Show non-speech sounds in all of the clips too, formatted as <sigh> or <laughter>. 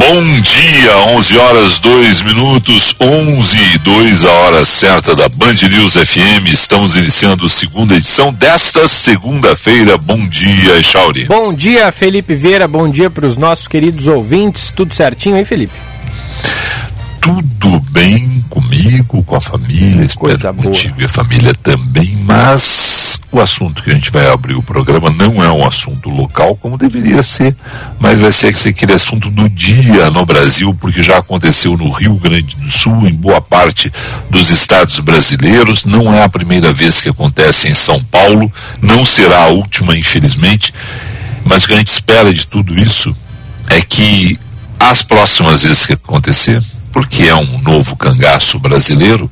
Bom dia, 11 horas 2 minutos, 11 e 2 a hora certa da Band News FM. Estamos iniciando a segunda edição desta segunda-feira. Bom dia, Echauri. Bom dia, Felipe Vieira. Bom dia para os nossos queridos ouvintes. Tudo certinho, hein, Felipe? Tudo bem comigo, com a família, espero Coisa contigo boa. e a família também, mas o assunto que a gente vai abrir o programa não é um assunto local como deveria ser, mas vai ser aquele assunto do dia no Brasil, porque já aconteceu no Rio Grande do Sul, em boa parte dos estados brasileiros, não é a primeira vez que acontece em São Paulo, não será a última, infelizmente, mas o que a gente espera de tudo isso é que as próximas vezes que acontecer, porque é um novo cangaço brasileiro,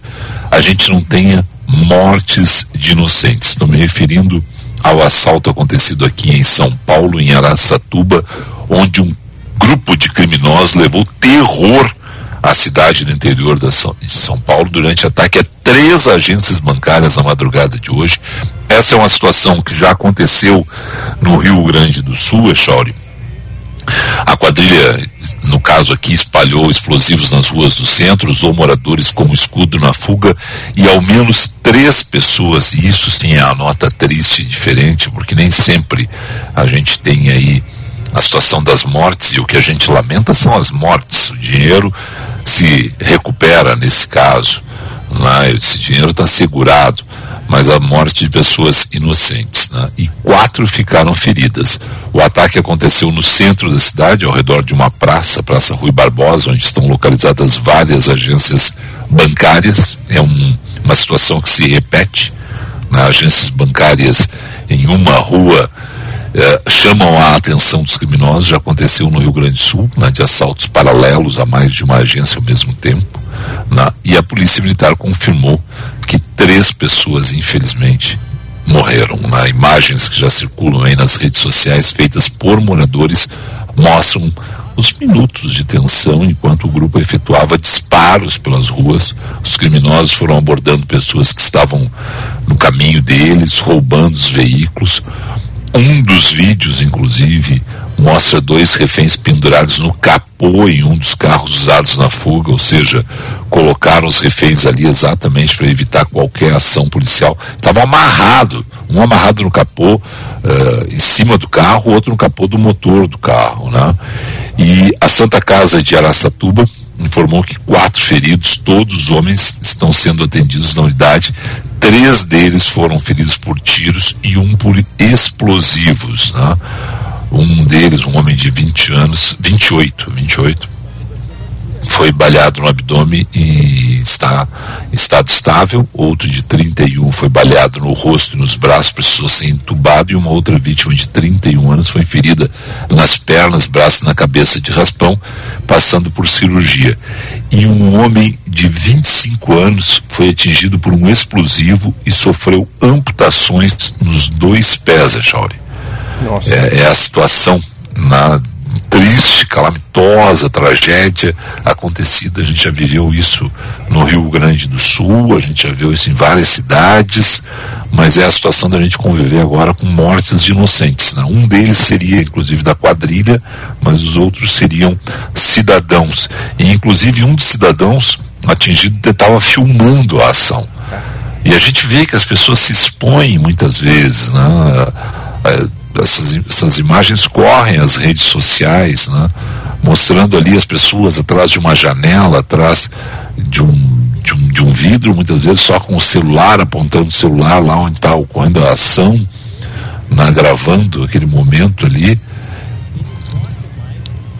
a gente não tenha mortes de inocentes. Estou me referindo ao assalto acontecido aqui em São Paulo, em Araçatuba, onde um grupo de criminosos levou terror à cidade do interior de São Paulo durante ataque a três agências bancárias na madrugada de hoje. Essa é uma situação que já aconteceu no Rio Grande do Sul, Echauri, a quadrilha, no caso aqui, espalhou explosivos nas ruas do centro, usou moradores como escudo na fuga e ao menos três pessoas, e isso sim é a nota triste diferente, porque nem sempre a gente tem aí a situação das mortes e o que a gente lamenta são as mortes. O dinheiro se recupera nesse caso, né? esse dinheiro está segurado mas a morte de pessoas inocentes. Né? E quatro ficaram feridas. O ataque aconteceu no centro da cidade, ao redor de uma praça, Praça Rui Barbosa, onde estão localizadas várias agências bancárias. É um, uma situação que se repete. Né? Agências bancárias em uma rua eh, chamam a atenção dos criminosos. Já aconteceu no Rio Grande do Sul, né, de assaltos paralelos a mais de uma agência ao mesmo tempo. E a Polícia Militar confirmou que três pessoas, infelizmente, morreram. Né? Imagens que já circulam aí nas redes sociais, feitas por moradores, mostram os minutos de tensão enquanto o grupo efetuava disparos pelas ruas. Os criminosos foram abordando pessoas que estavam no caminho deles, roubando os veículos. Um dos vídeos, inclusive, mostra dois reféns pendurados no capô em um dos carros usados na fuga, ou seja, colocaram os reféns ali exatamente para evitar qualquer ação policial. Estavam amarrado, um amarrado no capô, uh, em cima do carro, outro no capô do motor do carro, né? E a Santa Casa de Araçatuba informou que quatro feridos, todos homens, estão sendo atendidos na unidade. Três deles foram feridos por tiros e um por explosivos. Né? Um deles, um homem de 20 anos, 28, 28, foi baleado no abdômen e está em estado estável. Outro de 31 foi baleado no rosto e nos braços, precisou ser entubado. E uma outra vítima de 31 anos foi ferida nas pernas, braços na cabeça de raspão, passando por cirurgia. E um homem de 25 anos foi atingido por um explosivo e sofreu amputações nos dois pés, Echauri. É, é a situação na triste, calamitosa tragédia acontecida. A gente já viveu isso no Rio Grande do Sul, a gente já viu isso em várias cidades, mas é a situação da gente conviver agora com mortes de inocentes. Né? Um deles seria, inclusive, da quadrilha, mas os outros seriam cidadãos. E, inclusive, um dos cidadãos atingido estava filmando a ação. E a gente vê que as pessoas se expõem muitas vezes, né? Essas, essas imagens correm as redes sociais, né? mostrando ali as pessoas atrás de uma janela, atrás de um, de um, de um vidro, muitas vezes só com o celular, apontando o celular lá onde está ocorrendo a ação, né? gravando aquele momento ali.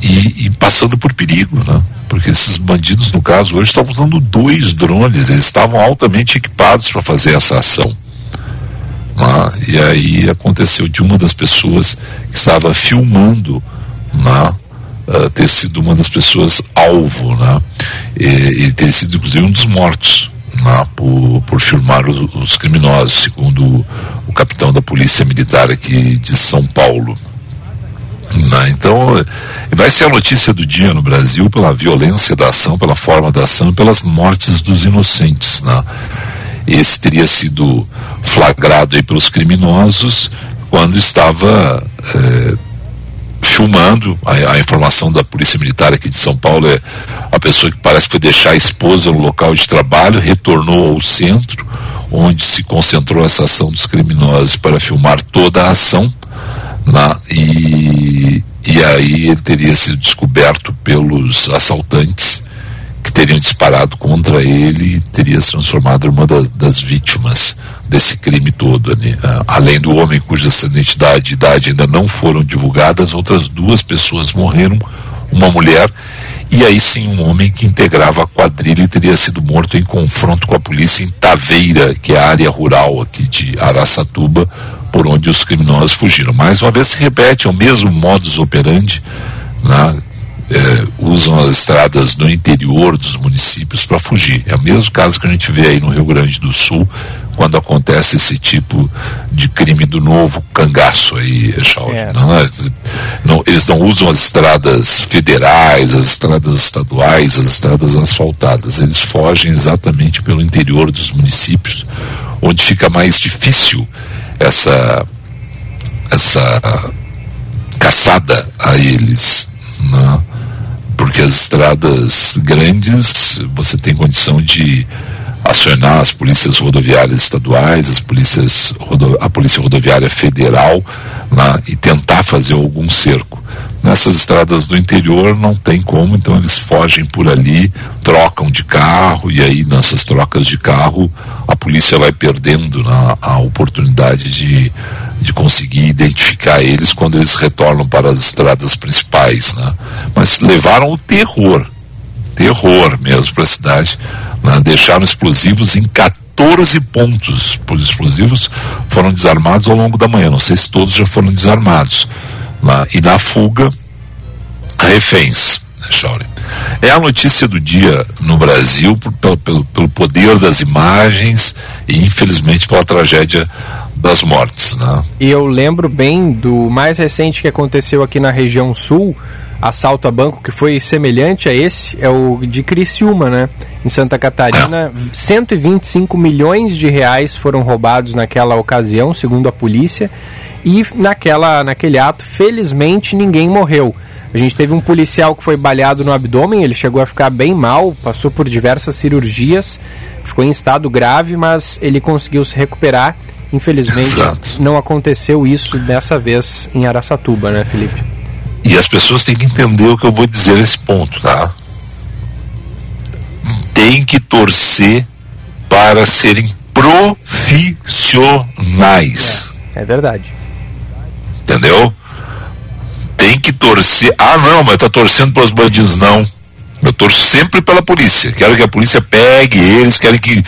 E, e, passando por perigo, né? Porque esses bandidos, no caso, hoje estavam usando dois drones, eles estavam altamente equipados para fazer essa ação. Né? E aí aconteceu de uma das pessoas que estava filmando né? Uh, ter sido uma das pessoas alvo, né? E, e ter sido inclusive um dos mortos né? por, por filmar os, os criminosos, segundo o, capitão da polícia militar aqui de São Paulo. Né? Então, vai ser a notícia do dia no Brasil pela violência da ação, pela forma da ação, pelas mortes dos inocentes. Né? Esse teria sido flagrado aí pelos criminosos quando estava é, filmando. A, a, informação da Polícia Militar aqui de São Paulo é a pessoa que parece que foi deixar a esposa no local de trabalho, retornou ao centro, onde se concentrou essa ação dos criminosos para filmar toda a ação. Né? E, e aí ele teria sido descoberto pelos assaltantes que teriam disparado contra ele e teria se transformado em uma das, das vítimas desse crime todo. Né? Além do homem cuja identidade e idade ainda não foram divulgadas, outras duas pessoas morreram, uma mulher e aí sim um homem que integrava a quadrilha e teria sido morto em confronto com a polícia em Taveira, que é a área rural aqui de Araçatuba, por onde os criminosos fugiram. Mais uma vez se repete, é o mesmo modus operandi, né? É, usam as estradas no interior dos municípios para fugir. É o mesmo caso que a gente vê aí no Rio Grande do Sul, quando acontece esse tipo de crime do novo cangaço aí, Charles. É. Não, é, não, eles não usam as estradas federais, as estradas estaduais, as estradas asfaltadas. Eles fogem exatamente pelo interior dos municípios, onde fica mais difícil essa essa caçada a eles. Não? Porque as estradas grandes você tem condição de acionar as polícias rodoviárias estaduais, as polícias a polícia rodoviária federal e tentar fazer algum cerco. Nessas estradas do interior não tem como, então eles fogem por ali, trocam de carro e aí nessas trocas de carro a polícia vai perdendo né, a oportunidade de de conseguir identificar eles quando eles retornam para as estradas principais, né? Mas levaram o terror, terror mesmo para a cidade, né? deixaram explosivos em 14 pontos. Os explosivos foram desarmados ao longo da manhã, não sei se todos já foram desarmados. Né? E na fuga, reféns. Né, é a notícia do dia no Brasil pelo, pelo, pelo poder das imagens e infelizmente pela tragédia das mortes. Né? E eu lembro bem do mais recente que aconteceu aqui na região sul, assalto a banco que foi semelhante a esse, é o de Criciúma, né? Em Santa Catarina, é. 125 milhões de reais foram roubados naquela ocasião, segundo a polícia, e naquela, naquele ato, felizmente, ninguém morreu. A gente teve um policial que foi baleado no abdômen, ele chegou a ficar bem mal, passou por diversas cirurgias, ficou em estado grave, mas ele conseguiu se recuperar Infelizmente, Exato. não aconteceu isso dessa vez em Araçatuba, né, Felipe? E as pessoas têm que entender o que eu vou dizer nesse ponto, tá? Tem que torcer para serem profissionais. É, é verdade. Entendeu? Tem que torcer. Ah, não, mas tá torcendo para os bandidos, não. Eu torço sempre pela polícia. Quero que a polícia pegue eles, quero que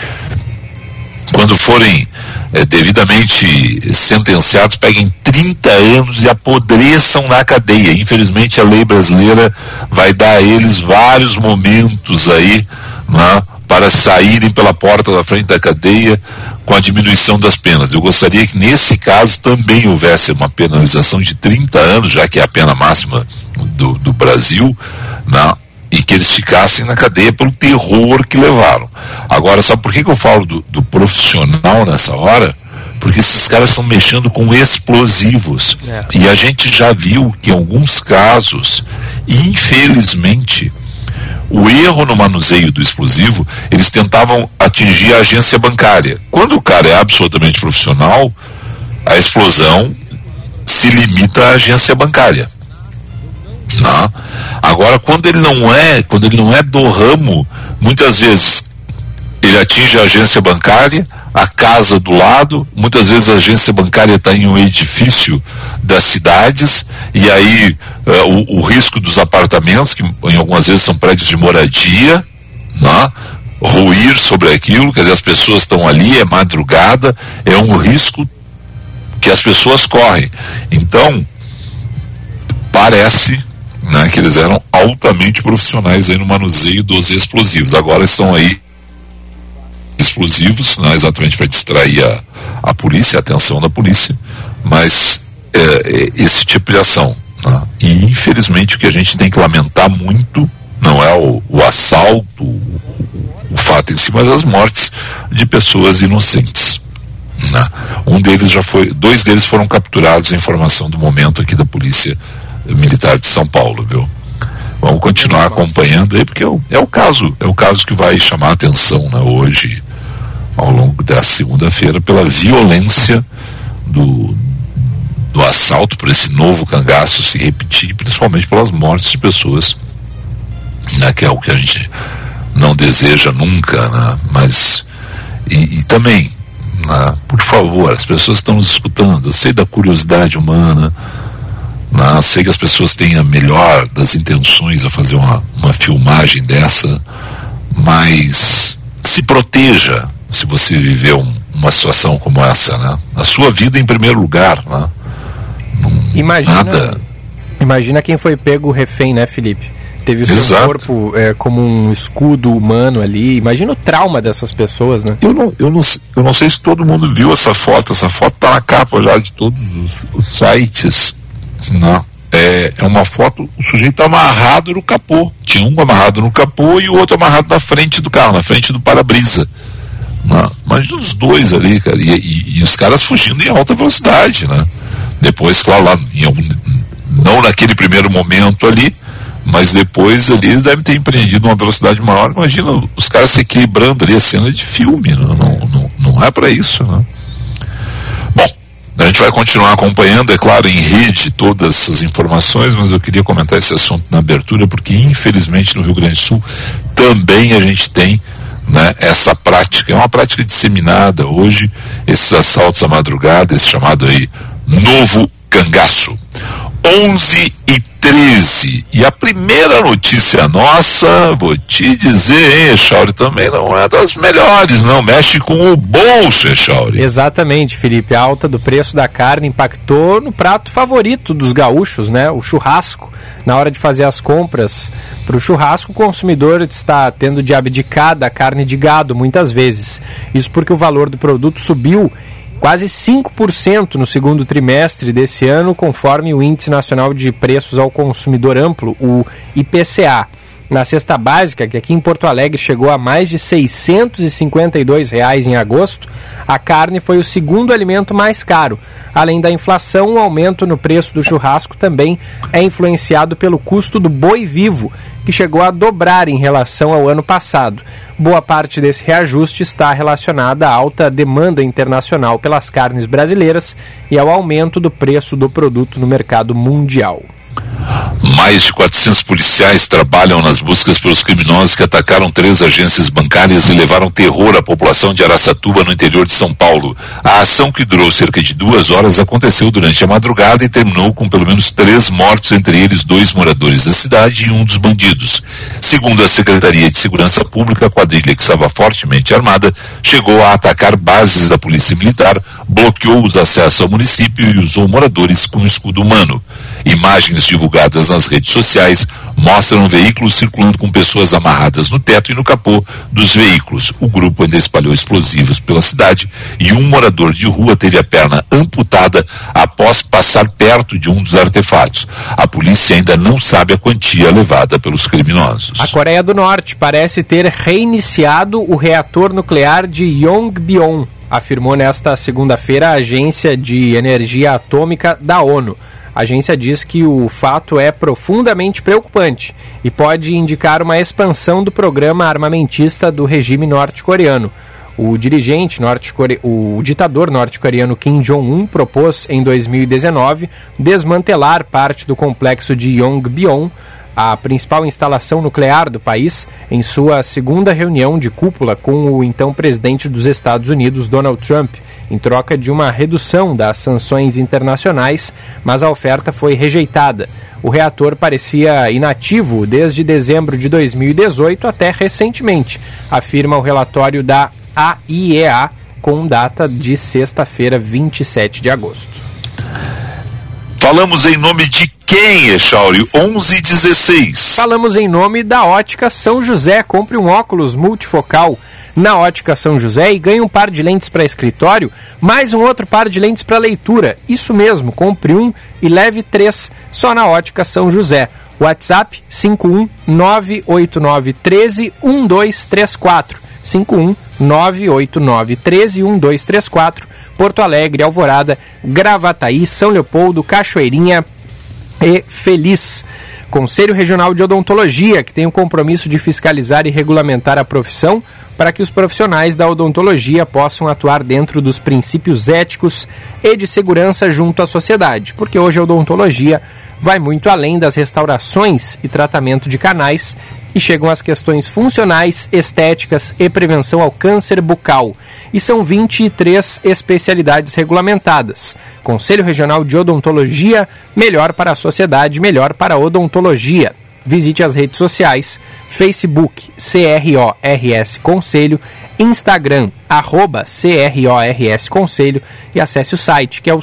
quando forem é, devidamente sentenciados peguem 30 anos e apodreçam na cadeia. Infelizmente a lei brasileira vai dar a eles vários momentos aí né, para saírem pela porta da frente da cadeia com a diminuição das penas. Eu gostaria que nesse caso também houvesse uma penalização de 30 anos, já que é a pena máxima do, do Brasil, né, e que eles ficassem na cadeia pelo terror que levaram. Agora, sabe por que, que eu falo do, do profissional nessa hora? Porque esses caras estão mexendo com explosivos. É. E a gente já viu que em alguns casos, infelizmente, o erro no manuseio do explosivo, eles tentavam atingir a agência bancária. Quando o cara é absolutamente profissional, a explosão se limita à agência bancária. Tá? Agora, quando ele não é, quando ele não é do ramo, muitas vezes ele atinge a agência bancária, a casa do lado, muitas vezes a agência bancária está em um edifício das cidades, e aí uh, o, o, risco dos apartamentos, que em algumas vezes são prédios de moradia, né, ruir sobre aquilo, quer dizer, as pessoas estão ali, é madrugada, é um risco que as pessoas correm. Então, parece né, que eles eram altamente profissionais aí no manuseio dos explosivos. Agora estão aí explosivos, não é exatamente para distrair a, a polícia, a atenção da polícia, mas é, é, esse tipo de ação. Né? E infelizmente o que a gente tem que lamentar muito não é o, o assalto, o, o, fato em si, mas as mortes de pessoas inocentes. Né? Um deles já foi, dois deles foram capturados, a informação do momento aqui da polícia militar de São Paulo, viu? Vamos continuar acompanhando aí, porque é o, é o caso, é o caso que vai chamar a atenção né, hoje, ao longo da segunda-feira, pela violência do, do assalto, por esse novo cangaço se repetir, principalmente pelas mortes de pessoas, né, que é o que a gente não deseja nunca, né, mas e, e também, né, por favor, as pessoas estão nos escutando, eu sei da curiosidade humana, né? Sei que as pessoas têm a melhor das intenções a fazer uma, uma filmagem dessa, mas se proteja se você viver um, uma situação como essa, né? A sua vida em primeiro lugar, né? Não, imagina, nada. imagina quem foi pego refém, né, Felipe? Teve o seu Exato. corpo é, como um escudo humano ali. Imagina o trauma dessas pessoas, né? Eu não, eu, não, eu não sei se todo mundo viu essa foto. Essa foto tá na capa já de todos os, os sites não. É, é uma foto, o sujeito amarrado no capô. Tinha um amarrado no capô e o outro amarrado na frente do carro, na frente do para-brisa. Imagina os dois ali, cara, e, e, e, os caras fugindo em alta velocidade, né? Depois, claro, lá, em, não naquele primeiro momento ali, mas depois ali eles devem ter empreendido uma velocidade maior. Imagina os caras se equilibrando ali, a cena de filme, né? não, não, não é para isso, né? A gente vai continuar acompanhando, é claro, em rede todas essas informações, mas eu queria comentar esse assunto na abertura, porque infelizmente no Rio Grande do Sul também a gente tem né, essa prática, é uma prática disseminada hoje, esses assaltos à madrugada, esse chamado aí novo cangaço. 11 e 13. E a primeira notícia nossa, vou te dizer, hein, Echauri, também não é das melhores, não. Mexe com o bolso, Echauri. Exatamente, Felipe. A alta do preço da carne impactou no prato favorito dos gaúchos, né? O churrasco. Na hora de fazer as compras para o churrasco, o consumidor está tendo de abdicar da carne de gado muitas vezes. Isso porque o valor do produto subiu quase 5% no segundo trimestre desse ano, conforme o Índice Nacional de Preços ao Consumidor Amplo, o IPCA. Na cesta básica, que aqui em Porto Alegre chegou a mais de 652 reais em agosto, a carne foi o segundo alimento mais caro. Além da inflação, o aumento no preço do churrasco também é influenciado pelo custo do boi vivo, que chegou a dobrar em relação ao ano passado. Boa parte desse reajuste está relacionada à alta demanda internacional pelas carnes brasileiras e ao aumento do preço do produto no mercado mundial. Mais de 400 policiais trabalham nas buscas pelos criminosos que atacaram três agências bancárias e levaram terror à população de Araçatuba, no interior de São Paulo. A ação, que durou cerca de duas horas, aconteceu durante a madrugada e terminou com pelo menos três mortos, entre eles dois moradores da cidade e um dos bandidos. Segundo a Secretaria de Segurança Pública, a quadrilha, que estava fortemente armada, chegou a atacar bases da Polícia Militar, bloqueou os acessos ao município e usou moradores com escudo humano. Imagens divulgadas nas redes sociais mostram veículos circulando com pessoas amarradas no teto e no capô dos veículos. O grupo ainda espalhou explosivos pela cidade e um morador de rua teve a perna amputada após passar perto de um dos artefatos. A polícia ainda não sabe a quantia levada pelos criminosos. A Coreia do Norte parece ter reiniciado o reator nuclear de Yongbyon, afirmou nesta segunda-feira a Agência de Energia Atômica da ONU. A agência diz que o fato é profundamente preocupante e pode indicar uma expansão do programa armamentista do regime norte-coreano. O dirigente norte-coreano, o ditador norte-coreano Kim Jong-un propôs em 2019 desmantelar parte do complexo de Yongbyon, a principal instalação nuclear do país, em sua segunda reunião de cúpula com o então presidente dos Estados Unidos, Donald Trump, em troca de uma redução das sanções internacionais, mas a oferta foi rejeitada. O reator parecia inativo desde dezembro de 2018 até recentemente, afirma o relatório da AIEA com data de sexta-feira, 27 de agosto. Falamos em nome de quem, Echauri? 11 e 16. Falamos em nome da Ótica São José. Compre um óculos multifocal na Ótica São José e ganhe um par de lentes para escritório, mais um outro par de lentes para leitura. Isso mesmo, compre um e leve três só na Ótica São José. WhatsApp 51989131234. 51989131234. Porto Alegre, Alvorada, Gravataí, São Leopoldo, Cachoeirinha e Feliz. Conselho Regional de Odontologia, que tem o compromisso de fiscalizar e regulamentar a profissão para que os profissionais da odontologia possam atuar dentro dos princípios éticos e de segurança junto à sociedade, porque hoje a odontologia vai muito além das restaurações e tratamento de canais e chegam às questões funcionais, estéticas e prevenção ao câncer bucal. E são 23 especialidades regulamentadas. Conselho Regional de Odontologia, melhor para a sociedade, melhor para a odontologia. Visite as redes sociais, Facebook CRORS Conselho, Instagram arroba CRORS Conselho e acesse o site que é o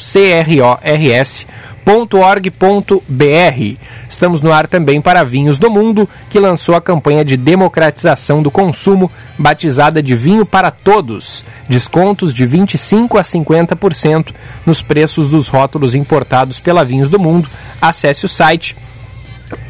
crors.org.br. Estamos no ar também para Vinhos do Mundo, que lançou a campanha de democratização do consumo, batizada de Vinho para Todos. Descontos de 25 a 50% nos preços dos rótulos importados pela Vinhos do Mundo. Acesse o site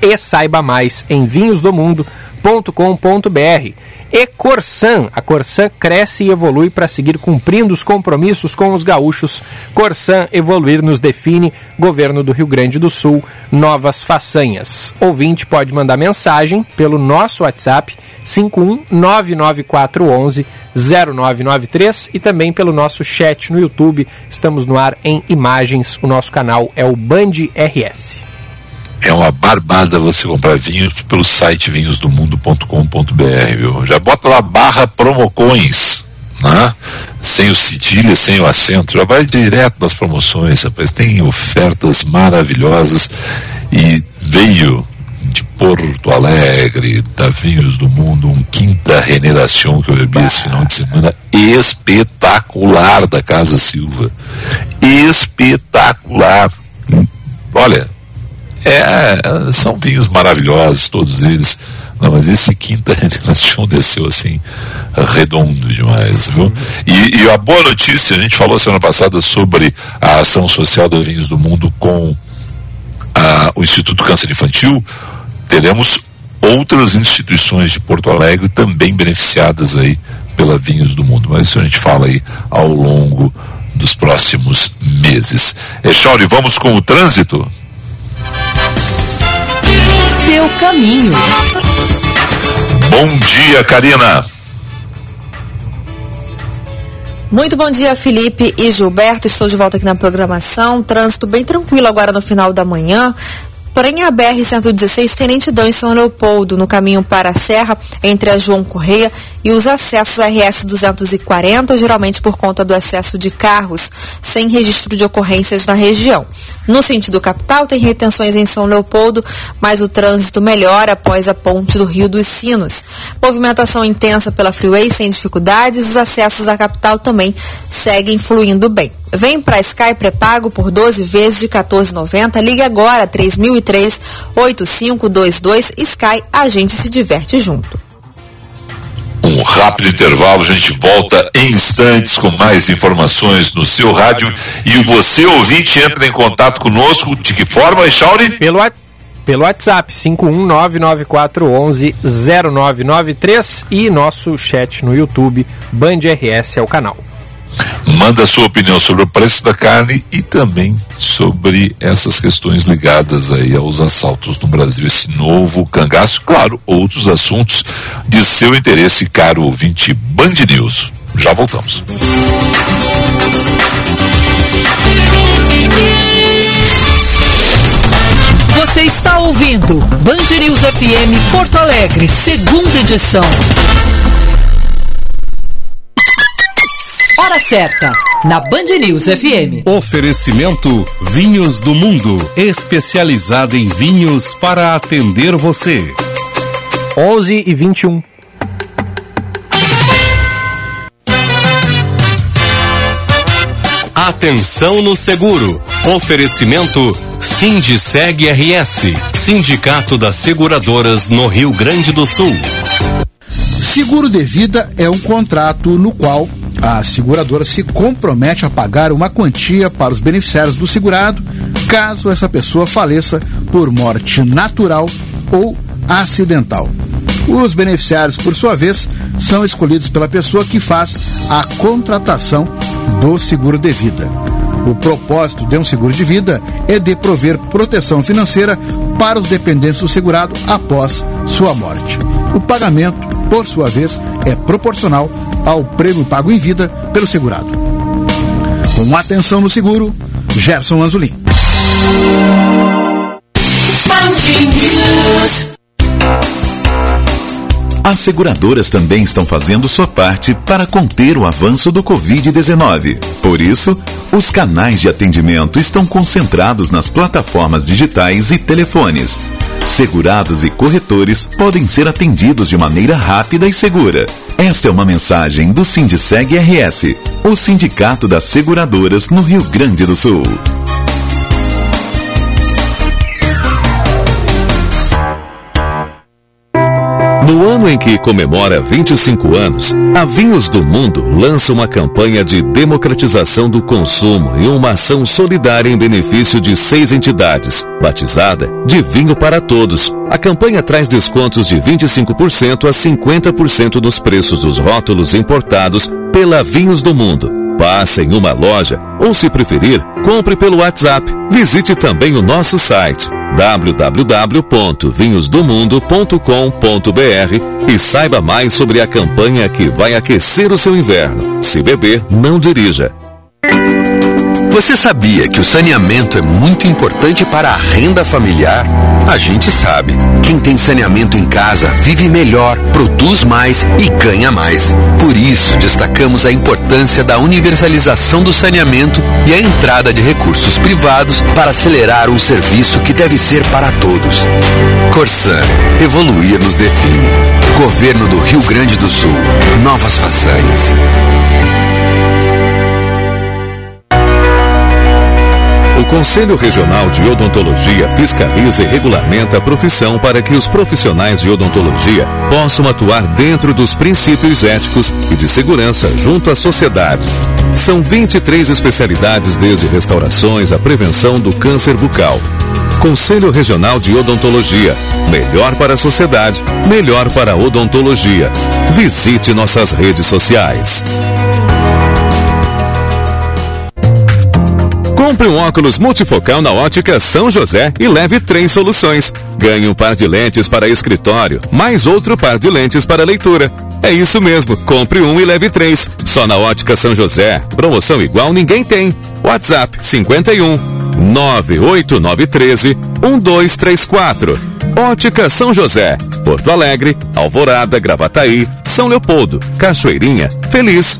e saiba mais em vinhosdomundo.com.br. E Corsan, a Corsan cresce e evolui para seguir cumprindo os compromissos com os gaúchos. Corsan evoluir nos define, governo do Rio Grande do Sul, novas façanhas. Ouvinte pode mandar mensagem pelo nosso WhatsApp 5199411 0993 e também pelo nosso chat no YouTube. Estamos no ar em imagens. O nosso canal é o Band RS. É uma barbada você comprar vinhos pelo site vinhosdomundo.com.br, Já bota lá barra promocões, né? Sem o cedilha, sem o acento, já vai direto nas promoções, rapaz. Tem ofertas maravilhosas e veio de Porto Alegre, da Vinhos do Mundo, um quinta reneração que eu bebi esse final de semana espetacular da Casa Silva. Espetacular. Olha, é, são vinhos maravilhosos, todos eles. Não, mas esse quinta <laughs> geração desceu assim, redondo demais, viu? E, e, a boa notícia, a gente falou semana passada sobre a ação social dos vinhos do mundo com a, o Instituto Câncer Infantil. Teremos outras instituições de Porto Alegre também beneficiadas aí pela Vinhos do Mundo. Mas isso a gente fala aí ao longo dos próximos meses. Echauri, vamos com o trânsito? Seu caminho. Bom dia, Karina. Muito bom dia, Felipe e Gilberto. Estou de volta aqui na programação. Trânsito bem tranquilo agora no final da manhã. Porém, a BR-116 tem lentidão em São Leopoldo, no caminho para a Serra, entre a João Correia e os acessos RS-240, geralmente por conta do excesso de carros, sem registro de ocorrências na região. No sentido capital, tem retenções em São Leopoldo, mas o trânsito melhora após a ponte do Rio dos Sinos. Movimentação intensa pela Freeway sem dificuldades, os acessos à capital também seguem fluindo bem. Vem para Sky pré-pago por 12 vezes de 14,90. Ligue agora 3003 8522 Sky, a gente se diverte junto um rápido intervalo, a gente volta em instantes com mais informações no seu rádio e você ouvinte entra em contato conosco de que forma, Chauri? Pelo pelo WhatsApp 51994110993 e nosso chat no YouTube Band RS é o canal. Manda sua opinião sobre o preço da carne e também sobre essas questões ligadas aí aos assaltos no Brasil, esse novo cangaço, claro, outros assuntos de seu interesse, caro ouvinte Band News. Já voltamos. Você está ouvindo Band News FM Porto Alegre, segunda edição. Hora certa, na Band News FM. Oferecimento Vinhos do Mundo, especializada em vinhos para atender você. 11 e 21. Atenção no seguro. Oferecimento Sindiceg RS, Sindicato das Seguradoras no Rio Grande do Sul. Seguro de vida é um contrato no qual a seguradora se compromete a pagar uma quantia para os beneficiários do segurado caso essa pessoa faleça por morte natural ou acidental. Os beneficiários, por sua vez, são escolhidos pela pessoa que faz a contratação do seguro de vida. O propósito de um seguro de vida é de prover proteção financeira para os dependentes do segurado após sua morte. O pagamento, por sua vez, é proporcional ao prêmio pago em vida pelo segurado. Com atenção no seguro, Gerson Lanzolin. As seguradoras também estão fazendo sua parte para conter o avanço do Covid-19. Por isso, os canais de atendimento estão concentrados nas plataformas digitais e telefones. Segurados e corretores podem ser atendidos de maneira rápida e segura. Esta é uma mensagem do Sindiceg RS, o Sindicato das Seguradoras no Rio Grande do Sul. No ano em que comemora 25 anos, a Vinhos do Mundo lança uma campanha de democratização do consumo e uma ação solidária em benefício de seis entidades, batizada de Vinho para Todos. A campanha traz descontos de 25% a 50% dos preços dos rótulos importados pela Vinhos do Mundo. Passe em uma loja ou, se preferir, compre pelo WhatsApp. Visite também o nosso site www.vinhosdomundo.com.br e saiba mais sobre a campanha que vai aquecer o seu inverno. Se beber, não dirija. Você sabia que o saneamento é muito importante para a renda familiar? A gente sabe. Quem tem saneamento em casa vive melhor, produz mais e ganha mais. Por isso, destacamos a importância da universalização do saneamento e a entrada de recursos privados para acelerar um serviço que deve ser para todos. Corsan, evoluir nos define. Governo do Rio Grande do Sul. Novas façanhas. O Conselho Regional de Odontologia fiscaliza e regulamenta a profissão para que os profissionais de odontologia possam atuar dentro dos princípios éticos e de segurança junto à sociedade. São 23 especialidades, desde restaurações à prevenção do câncer bucal. Conselho Regional de Odontologia. Melhor para a sociedade, melhor para a odontologia. Visite nossas redes sociais. Compre um óculos multifocal na ótica São José e leve três soluções. Ganhe um par de lentes para escritório, mais outro par de lentes para leitura. É isso mesmo, compre um e leve três. Só na ótica São José. Promoção igual ninguém tem. WhatsApp 51 98913 1234. Ótica São José. Porto Alegre, Alvorada, Gravataí, São Leopoldo, Cachoeirinha, Feliz.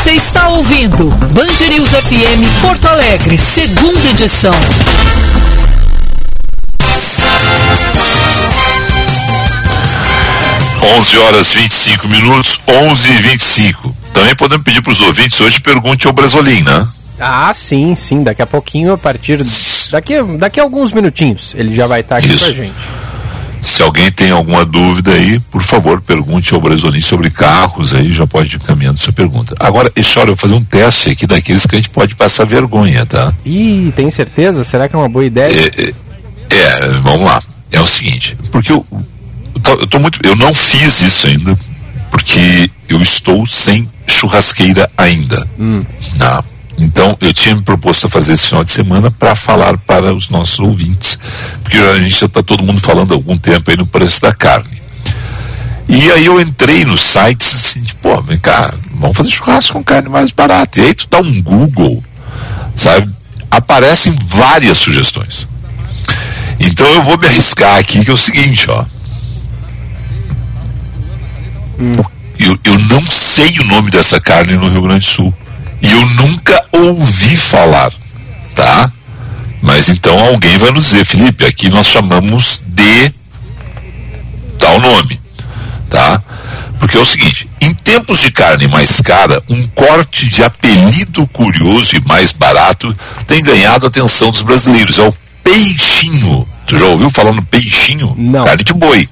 Você está ouvindo Band News FM Porto Alegre, segunda edição. Onze horas 25 minutos, 11 e 25. Também podemos pedir para os ouvintes hoje pergunte ao Brasolim, né? Ah, sim, sim. Daqui a pouquinho, a partir. Daqui, daqui a alguns minutinhos, ele já vai estar aqui Isso. com a gente. Se alguém tem alguma dúvida aí, por favor, pergunte ao Brasolim sobre carros aí, já pode ir caminhando sua pergunta. Agora, deixa eu fazer um teste aqui daqueles que a gente pode passar vergonha, tá? Ih, tem certeza? Será que é uma boa ideia? É, é, é, vamos lá. É o seguinte, porque eu, eu tô muito. Eu não fiz isso ainda, porque eu estou sem churrasqueira ainda. Hum. Tá? Então, eu tinha me proposto a fazer esse final de semana para falar para os nossos ouvintes, porque a gente já está todo mundo falando há algum tempo aí no preço da carne. E aí eu entrei nos sites assim, de, pô, vem cá, vamos fazer churrasco com carne mais barata. E aí tu dá um Google, sabe? Aparecem várias sugestões. Então eu vou me arriscar aqui que é o seguinte, ó. Hum. Eu, eu não sei o nome dessa carne no Rio Grande do Sul. E eu nunca ouvi falar, tá? Mas então alguém vai nos dizer, Felipe, aqui nós chamamos de tal nome, tá? Porque é o seguinte, em tempos de carne mais cara, um corte de apelido curioso e mais barato tem ganhado a atenção dos brasileiros. É o peixinho. Tu já ouviu falando peixinho? Não. Carne de boi,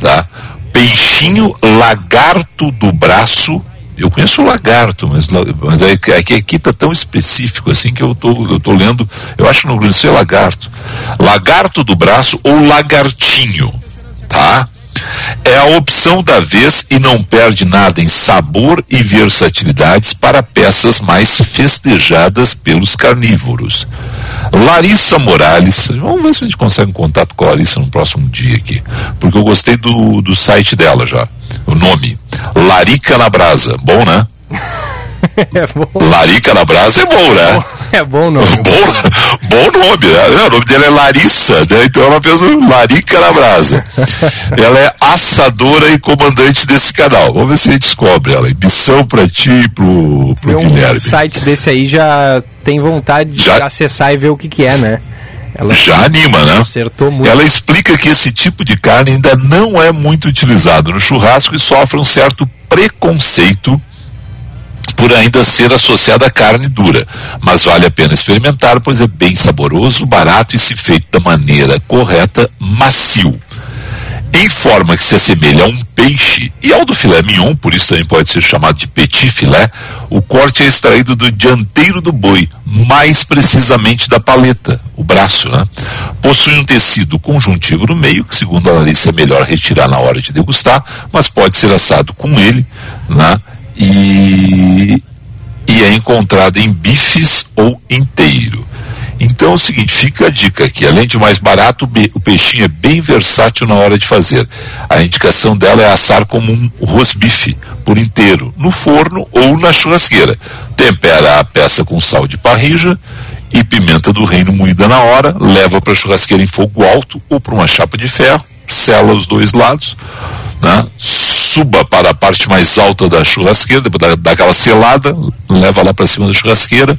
tá? Peixinho lagarto do braço eu conheço o lagarto, mas, mas é, é que aqui está tão específico assim que eu tô, eu tô lendo, eu acho que Sul é lagarto. Lagarto do braço ou lagartinho, tá? É a opção da vez e não perde nada em sabor e versatilidades para peças mais festejadas pelos carnívoros. Larissa Morales, vamos ver se a gente consegue um contato com a Larissa no próximo dia aqui, porque eu gostei do, do site dela já, o nome, Larica na Brasa, bom né? <laughs> é bom. Larica na Brasa é bom, né? É bom nome. <laughs> bom, bom nome, né? O nome dela é Larissa, né? Então ela fez um Larica na Brasa. <laughs> ela é assadora e comandante desse canal. Vamos ver se a gente descobre ela. Missão pra ti e pro, pro um Guilherme. site desse aí já tem vontade de já... acessar e ver o que que é, né? Ela já anima, né? Acertou muito. Ela explica que esse tipo de carne ainda não é muito utilizado no churrasco e sofre um certo preconceito por ainda ser associada à carne dura, mas vale a pena experimentar, pois é bem saboroso, barato e se feito da maneira correta, macio. Em forma que se assemelha a um peixe e ao do filé mignon, por isso também pode ser chamado de petit filé, o corte é extraído do dianteiro do boi, mais precisamente da paleta, o braço, né? Possui um tecido conjuntivo no meio, que segundo a Larissa é melhor retirar na hora de degustar, mas pode ser assado com ele, né? E, e é encontrada em bifes ou inteiro. Então é o seguinte, fica a dica aqui, além de mais barato, o peixinho é bem versátil na hora de fazer. A indicação dela é assar como um rosbife por inteiro, no forno ou na churrasqueira. Tempera a peça com sal de parrija e pimenta do reino moída na hora, leva para a churrasqueira em fogo alto ou para uma chapa de ferro, sela os dois lados, né? suba para a parte mais alta da churrasqueira, depois daquela selada, leva lá para cima da churrasqueira.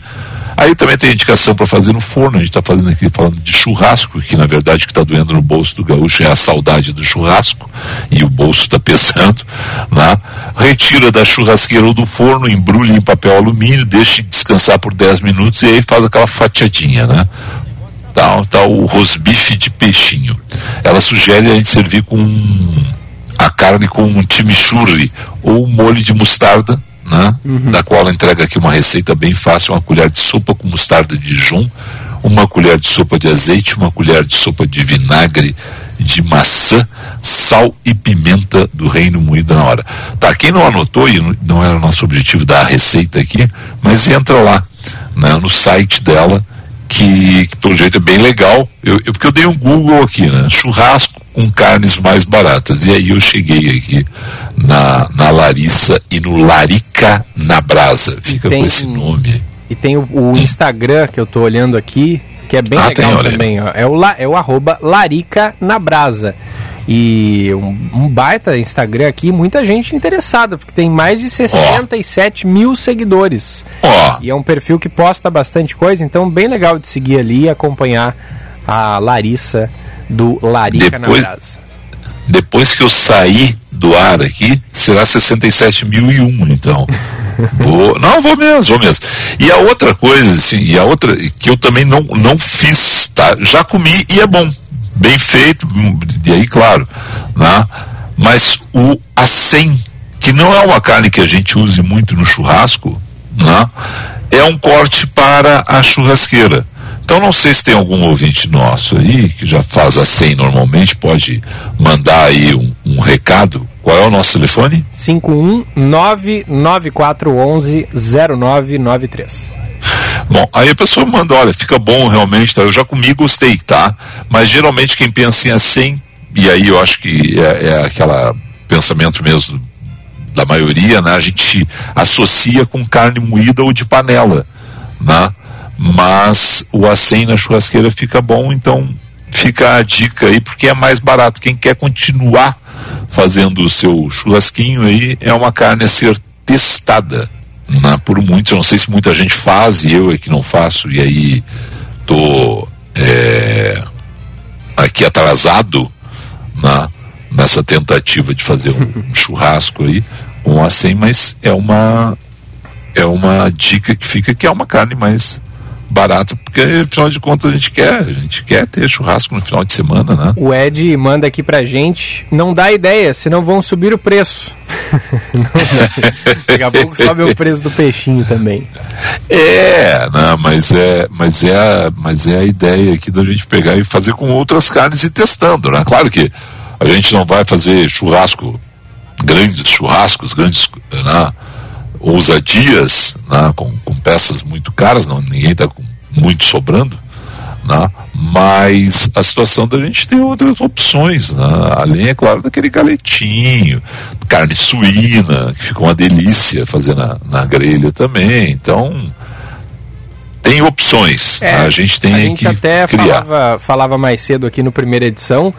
Aí também tem indicação para fazer no forno, a gente está fazendo aqui falando de churrasco, que na verdade que está doendo no bolso do gaúcho é a saudade do churrasco, e o bolso está <laughs> pesando, né? retira da churrasqueira ou do forno, embrulha em papel alumínio, deixa descansar por 10 minutos e aí faz aquela fatiadinha, né? Tá, tá o rosbife de peixinho. Ela sugere a gente servir com a carne com um chimichurri ou molho de mostarda, né? Uhum. Da qual ela entrega aqui uma receita bem fácil: uma colher de sopa com mostarda de Dijon, uma colher de sopa de azeite, uma colher de sopa de vinagre de maçã, sal e pimenta do reino moída na hora. Tá, quem não anotou, e não era o nosso objetivo dar a receita aqui, mas entra lá né, no site dela que, que pelo jeito é bem legal. Eu, eu, porque eu dei um Google aqui, né? Churrasco com carnes mais baratas. E aí eu cheguei aqui na, na Larissa e no Larica na Brasa. Fica tem, com esse nome. E tem o, o Instagram que eu tô olhando aqui, que é bem ah, legal tem, também. Ó. É, o, é o arroba Larica na Brasa. E um, um, baita Instagram aqui, muita gente interessada, porque tem mais de 67 oh. mil seguidores. Oh. E é um perfil que posta bastante coisa, então bem legal de seguir ali e acompanhar a Larissa do Larica depois, na Brasa. Depois que eu sair do ar aqui, será 67.001, então. <laughs> vou, não, vou mesmo, vou mesmo. E a outra coisa, assim, e a outra que eu também não, não fiz, tá? Já comi e é bom bem feito, e aí, claro, né? mas o acém, que não é uma carne que a gente use muito no churrasco, né? é um corte para a churrasqueira. Então não sei se tem algum ouvinte nosso aí que já faz a 100 normalmente, pode mandar aí um, um recado. Qual é o nosso telefone? 51994110993. Bom, aí a pessoa manda, olha, fica bom realmente, tá? eu já comi, gostei, tá? Mas geralmente quem pensa em assim, e aí eu acho que é, é aquela pensamento mesmo da maioria, né, a gente associa com carne moída ou de panela, né? Mas o acém na churrasqueira fica bom, então fica a dica aí, porque é mais barato. Quem quer continuar fazendo o seu churrasquinho aí, é uma carne a ser testada né, por muitos. Eu não sei se muita gente faz e eu é que não faço, e aí tô é, aqui atrasado né, nessa tentativa de fazer um <laughs> churrasco aí com a 100, mas é uma é uma dica que fica que é uma carne mais barato, porque afinal de contas a gente quer, a gente quer ter churrasco no final de semana, né? O Ed manda aqui pra gente, não dá ideia, senão vão subir o preço. <laughs> Daqui a pouco sobe o preço do peixinho também. É, não, mas é, mas é, a, mas é a ideia aqui da gente pegar e fazer com outras carnes e testando, né? Claro que a gente não vai fazer churrasco, grandes churrascos, grandes, né? Ousadias, né, com, com, peças muito caras, não, ninguém está com muito sobrando, né, mas a situação da gente tem outras opções, né, além, é claro, daquele galetinho, carne suína, que fica uma delícia fazer na, na grelha também, então tem opções, é, né, a gente tem a gente até criar. Falava, falava mais cedo aqui no primeira edição,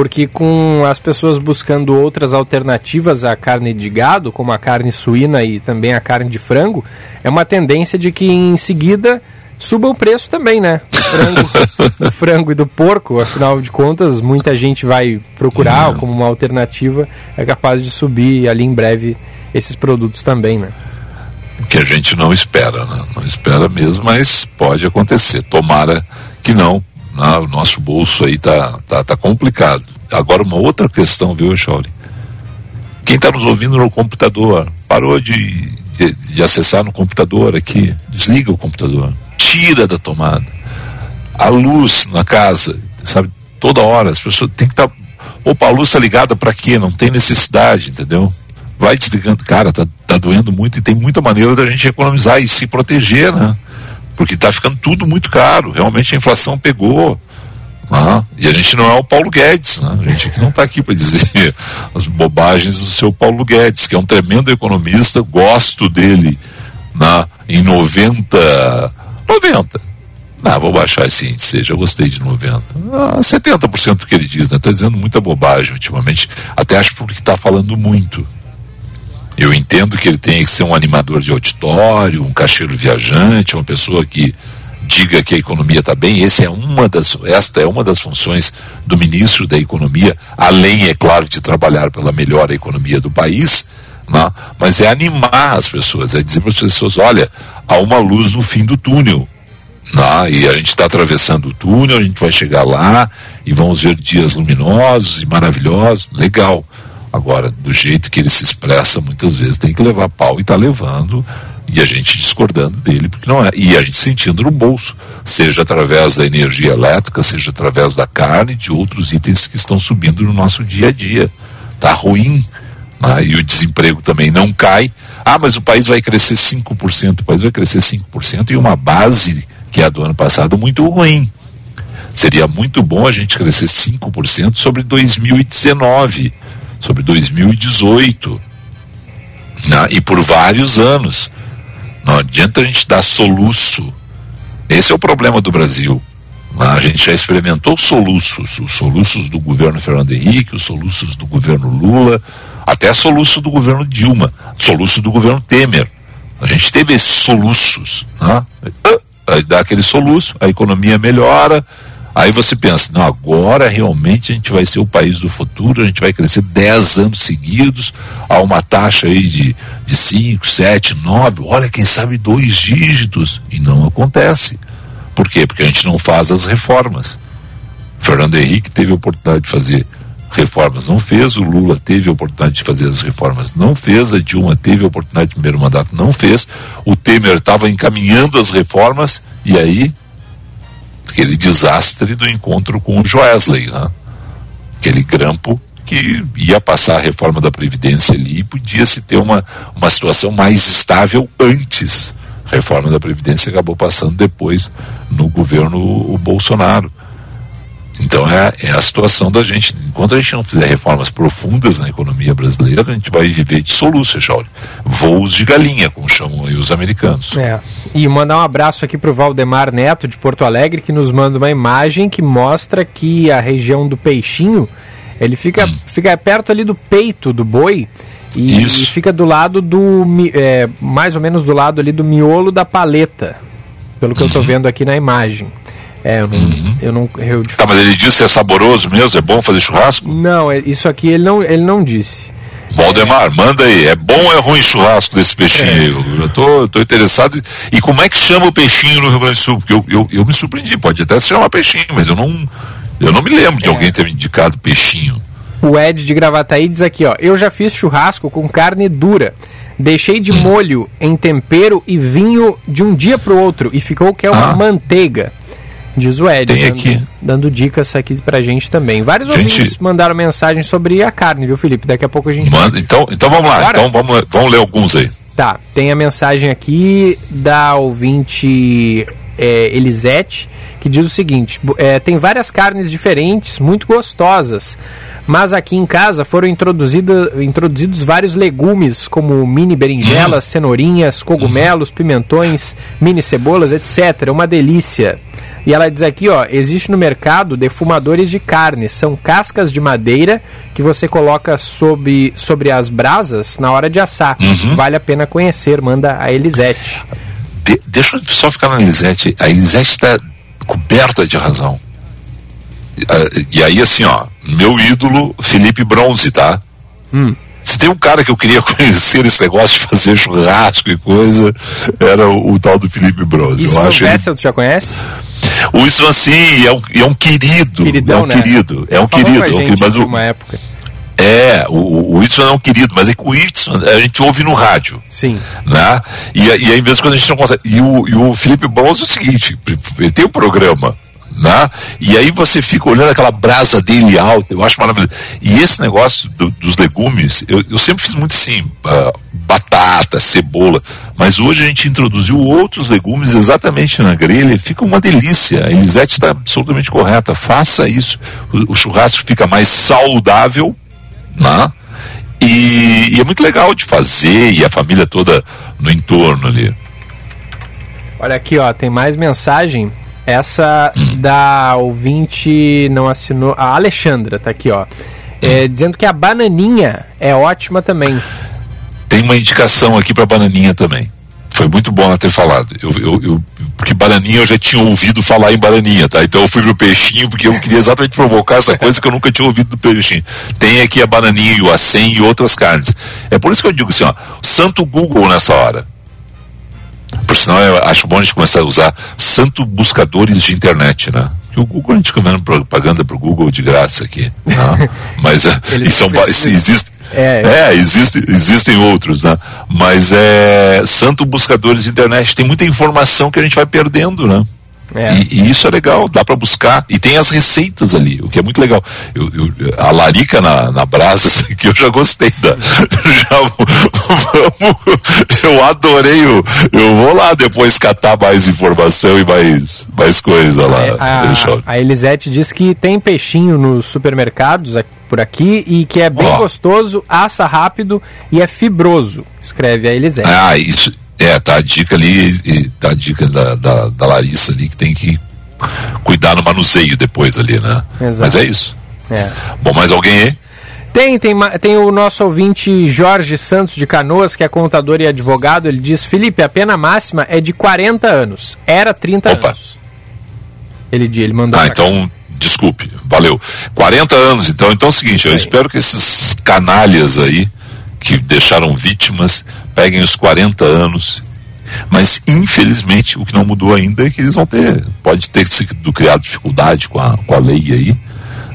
porque com as pessoas buscando outras alternativas à carne de gado, como a carne suína e também a carne de frango, é uma tendência de que em seguida suba o preço também, né? Do frango, <laughs> do frango e do porco, afinal de contas, muita gente vai procurar como uma alternativa, é capaz de subir ali em breve esses produtos também, né? Que a gente não espera, né? Não espera mesmo, mas pode acontecer. Tomara que não, ah, o nosso bolso aí tá, tá, tá complicado. Agora, uma outra questão, viu, Shaolin? Quem está nos ouvindo no computador, parou de, de, de, acessar no computador aqui, desliga o computador, tira da tomada. A luz na casa, sabe, toda hora, as pessoas têm que estar. Tá, opa, a luz está ligada para quê? Não tem necessidade, entendeu? Vai desligando, cara, tá, tá doendo muito e tem muita maneira da gente economizar e se proteger, né? Porque está ficando tudo muito caro. Realmente a inflação pegou. Né? E a gente não é o Paulo Guedes, né? a gente não está aqui para dizer <laughs> as bobagens do seu Paulo Guedes, que é um tremendo economista, gosto dele né? em 90. 90. Não, vou baixar esse índice, já gostei de 90. Ah, 70% do que ele diz, né? Está dizendo muita bobagem ultimamente. Até acho porque está falando muito. Eu entendo que ele tem que ser um animador de auditório, um caixeiro viajante, uma pessoa que diga que a economia está bem. Esse é uma das, esta é uma das funções do ministro da Economia, além, é claro, de trabalhar pela melhor economia do país, né? mas é animar as pessoas, é dizer para as pessoas: olha, há uma luz no fim do túnel. Né? E a gente está atravessando o túnel, a gente vai chegar lá e vamos ver dias luminosos e maravilhosos. Legal. Agora, do jeito que ele se expressa, muitas vezes tem que levar pau e está levando, e a gente discordando dele, porque não é. E a gente sentindo no bolso, seja através da energia elétrica, seja através da carne, de outros itens que estão subindo no nosso dia a dia. Está ruim. Né? E o desemprego também não cai. Ah, mas o país vai crescer 5%. O país vai crescer 5% e uma base que é a do ano passado muito ruim. Seria muito bom a gente crescer 5% sobre 2019 sobre 2018 né? e por vários anos. Não adianta a gente dar soluço. Esse é o problema do Brasil. Né? A gente já experimentou soluços, os soluços do governo Fernando Henrique, os soluços do governo Lula, até soluço do governo Dilma, soluço do governo Temer. A gente teve esses soluços. Né? Aí dá aquele soluço, a economia melhora, Aí você pensa, não, agora realmente a gente vai ser o país do futuro, a gente vai crescer 10 anos seguidos a uma taxa aí de, de 5, 7, 9, olha, quem sabe dois dígitos. E não acontece. Por quê? Porque a gente não faz as reformas. Fernando Henrique teve a oportunidade de fazer reformas, não fez, o Lula teve a oportunidade de fazer as reformas, não fez, a Dilma teve a oportunidade de primeiro mandato, não fez, o Temer estava encaminhando as reformas, e aí aquele desastre do encontro com o Joesley, né? aquele grampo que ia passar a reforma da Previdência ali e podia se ter uma, uma situação mais estável antes. A reforma da Previdência acabou passando depois no governo Bolsonaro. Então é, é, a situação da gente. Enquanto a gente não fizer reformas profundas na economia brasileira, a gente vai viver de soluço, Chauri. Voos de galinha, como chamam aí os americanos. É. E mandar um abraço aqui para o Valdemar Neto, de Porto Alegre, que nos manda uma imagem que mostra que a região do peixinho ele fica, hum. fica perto ali do peito do boi. E, e fica do lado do. É, mais ou menos do lado ali do miolo da paleta. Pelo que uhum. eu estou vendo aqui na imagem. É, eu não. Uhum. Eu não eu, tá, mas ele disse que é saboroso mesmo? É bom fazer churrasco? Não, é, isso aqui ele não, ele não disse. Valdemar, manda aí. É bom ou é ruim churrasco desse peixinho? É. Eu tô, tô interessado. E como é que chama o peixinho no Rio Grande do Sul? Porque eu, eu, eu me surpreendi. Pode até se chamar peixinho, mas eu não, eu não me lembro de é. alguém ter me indicado peixinho. O Ed de Gravataí diz aqui, ó. Eu já fiz churrasco com carne dura. Deixei de molho em tempero e vinho de um dia para o outro e ficou que é uma ah. manteiga. Diz o Ed, Tem dando, aqui. dando dicas aqui pra gente também. Vários gente, ouvintes mandaram mensagem sobre a carne, viu, Felipe? Daqui a pouco a gente. Manda, então, então vamos lá, Agora? então vamos, vamos ler alguns aí. Tá, tem a mensagem aqui da ouvinte é, Elisete, que diz o seguinte: é, tem várias carnes diferentes, muito gostosas. Mas aqui em casa foram introduzidos vários legumes, como mini berinjelas, hum. cenourinhas, cogumelos, pimentões, mini cebolas, etc. Uma delícia. E ela diz aqui, ó, existe no mercado defumadores de carne, são cascas de madeira que você coloca sobre, sobre as brasas na hora de assar. Uhum. Vale a pena conhecer, manda a Elisete. De, deixa eu só ficar na Elisete. A Elisete está coberta de razão. E aí, assim, ó, meu ídolo, Felipe Bronze, tá? Hum. Se tem um cara que eu queria <laughs> conhecer esse negócio de fazer churrasco e coisa, era o, o tal do Felipe Bronze. Isso eu acho Vessel, ele... tu já conhece? O Isvan sim, é um, é um querido. Queridão, é um né? querido. É um querido. É um querido mas o, uma época. É, o, o Whitson é um querido, mas é que o Whitson a gente ouve no rádio. Sim. Né? E, e aí, mesmo quando a gente não consegue. E o, e o Felipe Bronze é o seguinte: ele tem um programa né? E aí você fica olhando aquela brasa dele alta, eu acho maravilhoso. E esse negócio do, dos legumes, eu, eu, sempre fiz muito assim, uh, batata, cebola, mas hoje a gente introduziu outros legumes exatamente na grelha, fica uma delícia. A Elisete está absolutamente correta, faça isso. O, o, churrasco fica mais saudável, né? E, e é muito legal de fazer, e a família toda no entorno ali. Olha aqui, ó, tem mais mensagem essa da ouvinte não assinou. A Alexandra tá aqui, ó. É, dizendo que a bananinha é ótima também. Tem uma indicação aqui para bananinha também. Foi muito bom ela ter falado. Eu, eu, eu, porque bananinha eu já tinha ouvido falar em bananinha, tá? Então eu fui pro peixinho porque eu queria exatamente provocar essa coisa que eu nunca tinha ouvido do peixinho. Tem aqui a bananinha e o acém e outras carnes. É por isso que eu digo assim, ó, santo Google nessa hora. Por sinal, eu acho bom a gente começar a usar santo buscadores de internet, né? o Google, a gente fica vendo propaganda pro Google de graça aqui. Né? <laughs> Mas é, existe, é, é. é existe, existem outros, né? Mas é santo buscadores de internet. Tem muita informação que a gente vai perdendo, né? É. E, e, isso é legal, dá para buscar. E tem as receitas ali, o que é muito legal. Eu, eu, a larica na, na brasa, <laughs> que eu já gostei da. <laughs> já, vamos, eu adorei o. Eu vou lá depois catar mais informação e mais, mais coisa lá. É, a, a Elisete diz que tem peixinho nos supermercados por aqui e que é bem oh. gostoso, assa rápido e é fibroso, escreve a Elisete. Ah, isso, é, tá a dica ali, tá a dica da, da, da Larissa ali que tem que cuidar no manuseio depois ali, né? Exato. Mas é isso. É. Bom, mais alguém aí? Tem, tem, tem o nosso ouvinte Jorge Santos de Canoas, que é contador e advogado. Ele diz: Felipe, a pena máxima é de 40 anos. Era 30 Opa. anos. Ele, ele mandou. Ah, então, cá. desculpe, valeu. 40 anos, então. Então é o seguinte: eu espero que esses canalhas aí, que deixaram vítimas, peguem os 40 anos. Mas, infelizmente, o que não mudou ainda é que eles vão ter. Pode ter sido criado dificuldade com a, com a lei aí,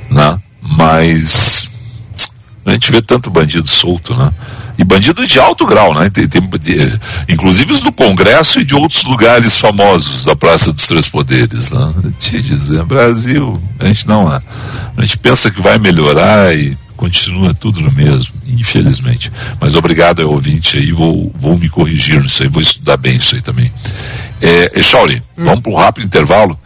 né? Mas a gente vê tanto bandido solto, né? E bandido de alto grau, né? Tem, tem, inclusive os do Congresso e de outros lugares famosos da Praça dos Três Poderes, né? Te dizer, Brasil, a gente não, a gente pensa que vai melhorar e continua tudo no mesmo, infelizmente. Mas obrigado ao ouvinte aí, vou, vou me corrigir nisso aí, vou estudar bem isso aí também. É, Echauri, hum. vamos para um rápido intervalo.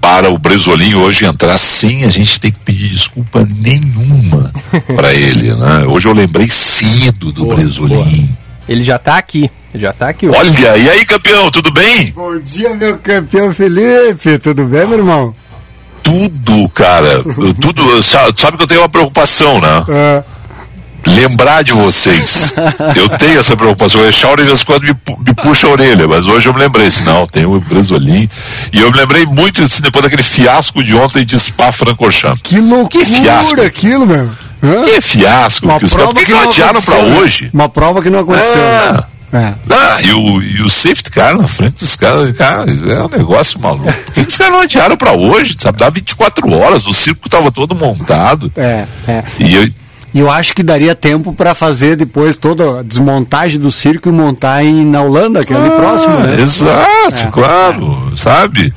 para o Bresolim hoje entrar sem a gente ter que pedir desculpa nenhuma <laughs> para ele, né? Hoje eu lembrei cedo do boa, Bresolim. Boa. Ele já está aqui, já está aqui. Hoje. Olha, e aí, campeão, tudo bem? Bom dia, meu campeão Felipe, tudo bem, meu irmão? Tudo, cara, tudo, sabe que eu tenho uma preocupação, né? É lembrar de vocês. eu tenho essa preocupação. O Echauri, de vez em quando, me, me, puxa a orelha, mas hoje eu me lembrei, assim, não, tem o Bresolim. E eu me lembrei muito assim, depois daquele fiasco de ontem de Spa Francorchamps. Que loucura que fiasco. aquilo, meu. Hã? Que fiasco. Uma que prova os que, não adiaram pra hoje? Uma prova que não aconteceu. É. É. Ah, e, o, e o safety car na frente dos caras, cara, é um negócio maluco. Por que, que os caras não adiaram pra hoje? Sabe, dá 24 horas, o circo tava todo montado. É, é. E eu, e eu acho que daria tempo para fazer depois toda a desmontagem do circo e montar em, na Holanda, que é ali ah, próximo, né? Exato, é, claro, é. sabe?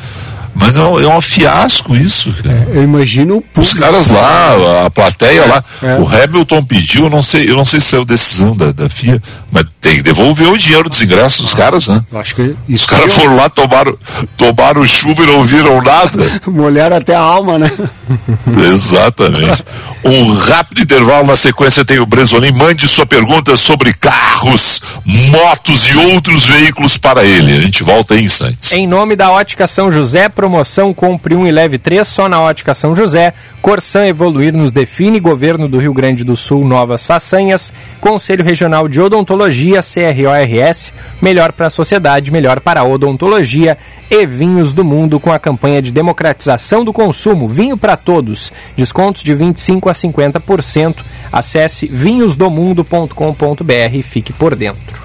Mas é um, é um fiasco isso, cara. É, eu imagino o público. Os caras lá, a plateia lá. É. O Hamilton pediu, eu não sei, eu não sei se é a decisão da, da FIA, mas tem que devolver o dinheiro dos ingressos dos ah, caras, né? Acho que isso Os caras foram lá, tomaram, tomaram chuva e não viram nada. <laughs> Molharam até a alma, né? <laughs> Exatamente. Um rápido intervalo na sequência tem o Bresolim. Mande sua pergunta sobre carros, motos e outros veículos para ele. A gente volta em instantes. Em nome da Ótica São José, promoção Compre um e Leve três só na Ótica São José. Corsan Evoluir nos define. Governo do Rio Grande do Sul, novas façanhas. Conselho Regional de Odontologia, CRORS. Melhor para a sociedade, melhor para a odontologia. E Vinhos do Mundo com a campanha de democratização do consumo. Vinho para todos. Descontos de 25 a 50%. Acesse vinhosdomundo.com.br e fique por dentro.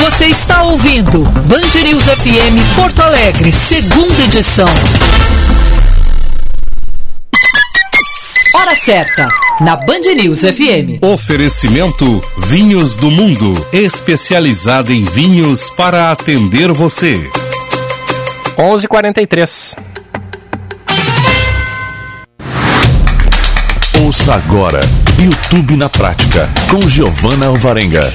Você está ouvindo Band News FM Porto Alegre, segunda edição. Hora certa, na Band News FM. Oferecimento Vinhos do Mundo, especializada em vinhos para atender você. 11:43. Ouça agora YouTube na prática com Giovana Alvarenga.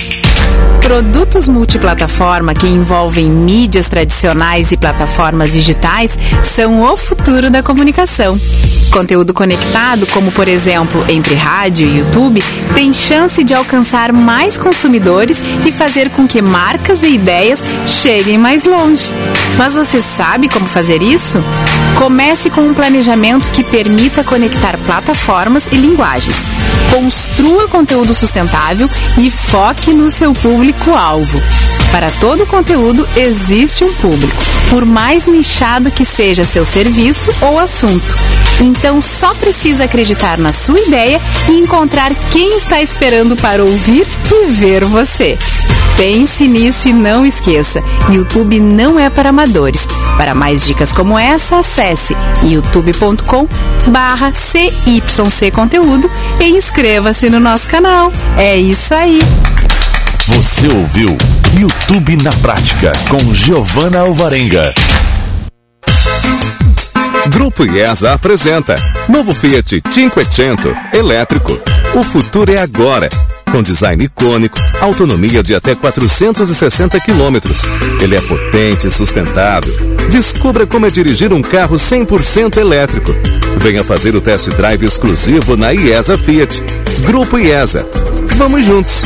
Produtos multiplataforma que envolvem mídias tradicionais e plataformas digitais são o futuro da comunicação. Conteúdo conectado, como por exemplo entre rádio e YouTube, tem chance de alcançar mais consumidores e fazer com que marcas e ideias cheguem mais longe. Mas você sabe como fazer isso? Comece com um planejamento que permita conectar plataformas e linguagens. Construa conteúdo sustentável e foque no seu público-alvo. Para todo conteúdo existe um público, por mais nichado que seja seu serviço ou assunto. Então só precisa acreditar na sua ideia e encontrar quem está esperando para ouvir e ver você. Pense nisso e não esqueça: YouTube não é para amadores. Para mais dicas como essa, acesse youtube.com/barra CYC Conteúdo e inscreva-se no nosso canal. É isso aí! Você ouviu YouTube na Prática com Giovana Alvarenga. Grupo IESA apresenta novo Fiat Cinquecento elétrico. O futuro é agora com design icônico, autonomia de até 460 quilômetros. Ele é potente e sustentável. Descubra como é dirigir um carro 100% elétrico. Venha fazer o test drive exclusivo na IESA Fiat. Grupo IESA. Vamos juntos.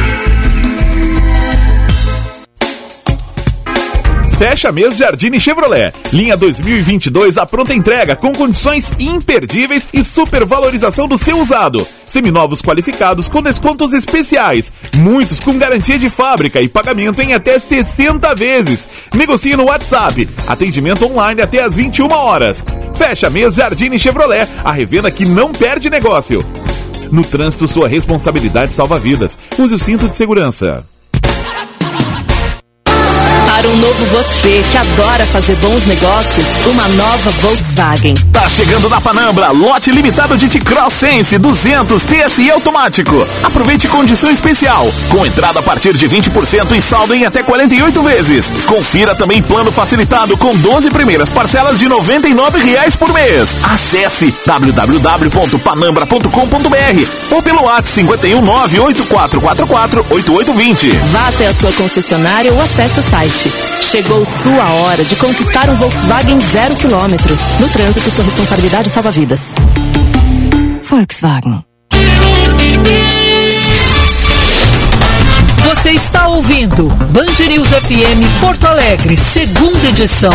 Fecha mês Jardine Chevrolet. Linha 2022 a pronta entrega com condições imperdíveis e supervalorização do seu usado. Seminovos qualificados com descontos especiais. Muitos com garantia de fábrica e pagamento em até 60 vezes. Negocie no WhatsApp. Atendimento online até às 21 horas. Fecha mês Jardine Chevrolet. A revenda que não perde negócio. No trânsito, sua responsabilidade salva vidas. Use o cinto de segurança. Para um novo você que adora fazer bons negócios, uma nova Volkswagen. Tá chegando na Panambra, lote limitado de T-Cross Sense 200 TSI automático. Aproveite condição especial, com entrada a partir de 20% e saldo em até 48 vezes. Confira também plano facilitado com 12 primeiras parcelas de 99 reais por mês. Acesse www.panambra.com.br ou pelo WhatsApp 519 8444 8820. Vá até a sua concessionária ou acesse o site. Chegou sua hora de conquistar um Volkswagen zero quilômetro. No trânsito, sua responsabilidade salva vidas. Volkswagen. Você está ouvindo Band News FM Porto Alegre, segunda edição.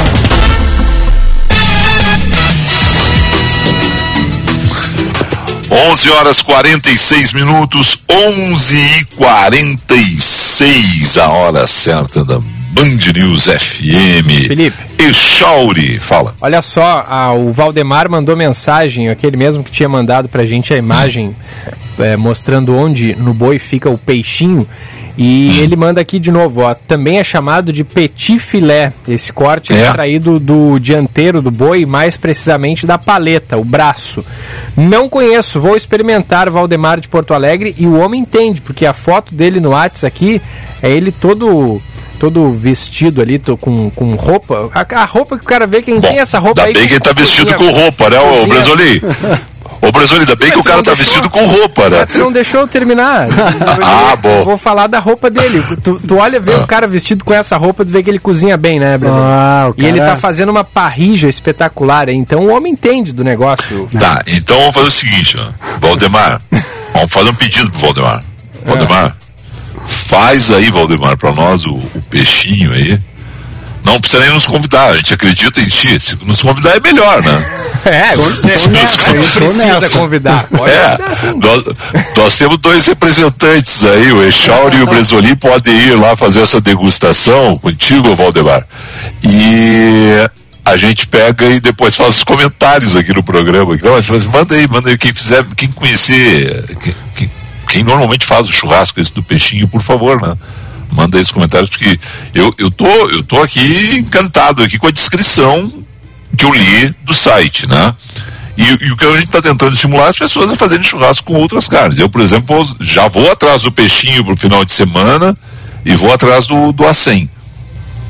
Onze horas 46 minutos, 11 e 46 a hora certa da Band News FM. Felipe. Echauri, fala. Olha só, a, o Valdemar mandou mensagem, aquele mesmo que tinha mandado pra gente a imagem é, mostrando onde no boi fica o peixinho. E ele manda aqui de novo, ó, também é chamado de petit filé. Esse corte é, É. extraído do dianteiro do boi, mais precisamente da paleta, o braço. Não conheço, vou experimentar Valdemar de Porto Alegre e o homem entende, porque a foto dele no WhatsApp aqui é ele todo todo vestido ali, tô com, com roupa. A, a roupa que o cara vê, quem tem essa roupa Ainda aí. bem que ele tá vestido cozinha- com roupa, né, ô cozinha- Bresoli? <laughs> Ô Bresoli, ainda bem que o cara tá vestido com roupa, né? Tu não deixou eu terminar. <laughs> Ah, bom. Eu Vou falar da roupa dele. Tu, tu olha, vê o cara vestido com essa roupa, tu vê que ele cozinha bem, né, Bruno? Ah, o E ele tá fazendo uma parrija espetacular. Então o homem entende do negócio. Tá, então vamos fazer o seguinte, ó. Valdemar, <laughs> vamos fazer um pedido pro Valdemar. Valdemar, faz aí, Valdemar, pra nós o, o peixinho aí. Não precisa nem nos convidar, a gente acredita em ti. Se nos convidar é melhor, né? <laughs> É, Tô nessa, não tô <laughs> precisa convidar. Pode É, nós, nós temos dois representantes aí, o Echauri e o Bresoli podem ir lá fazer essa degustação contigo, Valdemar. E a gente pega e depois faz os comentários aqui no programa. Então, mas manda aí, manda aí quem fizer, quem conhecer, quem, quem- quem normalmente faz o churrasco esse do peixinho, por favor, né? Manda os comentários, porque eu, eu, tô, eu tô aqui encantado aqui com a descrição que eu li do site, né? E, e o que a gente está tentando estimular as pessoas a fazerem churrasco com outras carnes. Eu, por exemplo, já vou atrás do peixinho pro final de semana e vou atrás do, do acém.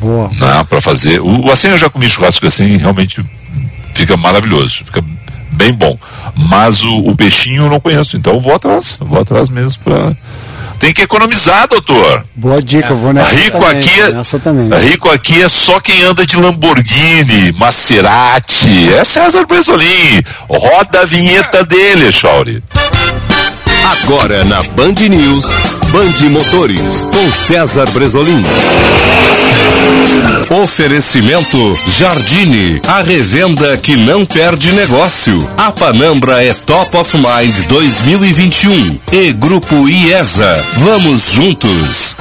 Boa. Né, para fazer. O, o acém eu já comi churrasco assim, realmente fica maravilhoso, fica bem bom. Mas o, o peixinho eu não conheço, então eu vou atrás, eu vou atrás mesmo para. Tem que economizar, doutor. Boa dica, eu vou nessa Rico também, aqui, é- nessa também. rico aqui é só quem anda de Lamborghini, Maserati. É César Bresolim. Roda a vinheta dele, Chauri. Agora na Band News, Band Motores, com César Bresolim. Oferecimento Jardine, a revenda que não perde negócio. A Panambra é Top of Mind 2021 e Grupo IESA. Vamos juntos.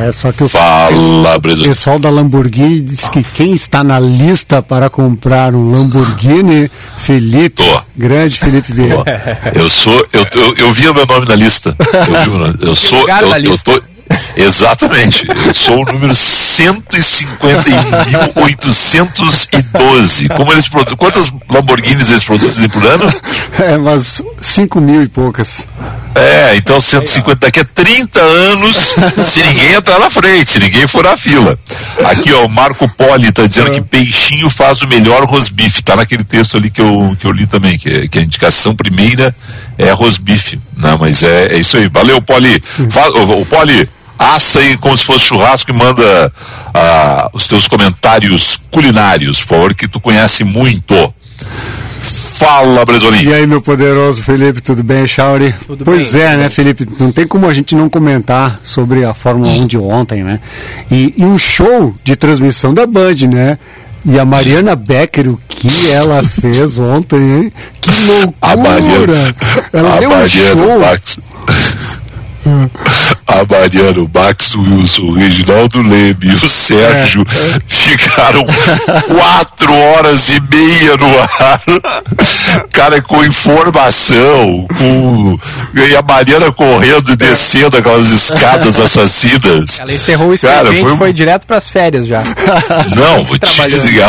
É, só que o, Fala, o Bresolim. pessoal da Lamborghini diz que quem está na lista para comprar um Lamborghini, Felipe, grande Felipe Vieira. Eu sou, eu, eu, eu vi o meu nome na lista. Eu, vi o meu nome. eu sou, eu, eu lista. tô, <laughs> exatamente. Eu sou o número 151.812. Como eles produ- quantas Lamborghinis eles produzem por ano? É, mas 5 mil e poucas. É, então 150 daqui a 30 anos, se ninguém entrar na frente, se ninguém for à fila. Aqui, ó, o Marco Poli tá dizendo que peixinho faz o melhor rosbife. Tá naquele texto ali que eu, que eu li também, que, é- que a indicação primeira é rosbife. Não, mas é, é isso aí. Valeu, Poli. O, o Poli, assa aí como se fosse churrasco e manda ah, os teus comentários culinários, por favor, que tu conhece muito. Fala, Bresolim. E aí, meu poderoso Felipe, tudo bem, Chauri? Tudo pois bem, é, tudo né, bem. Felipe? Não tem como a gente não comentar sobre a Fórmula 1 de ontem, né? E, e um show de transmissão da Band, né? E a Mariana Becker, o que ela <laughs> fez ontem, hein? Que A Mariana, loucura! Ela a deu um show. A Mariana, o Max Wilson, o Reginaldo Leme e o Sérgio é. ficaram quatro horas e meia no ar. Cara, com informação, com... e a Mariana correndo e descendo aquelas escadas <laughs> assassinas. Ela encerrou o expediente Cara, foi, foi direto para as férias já. Não, vou te dizer,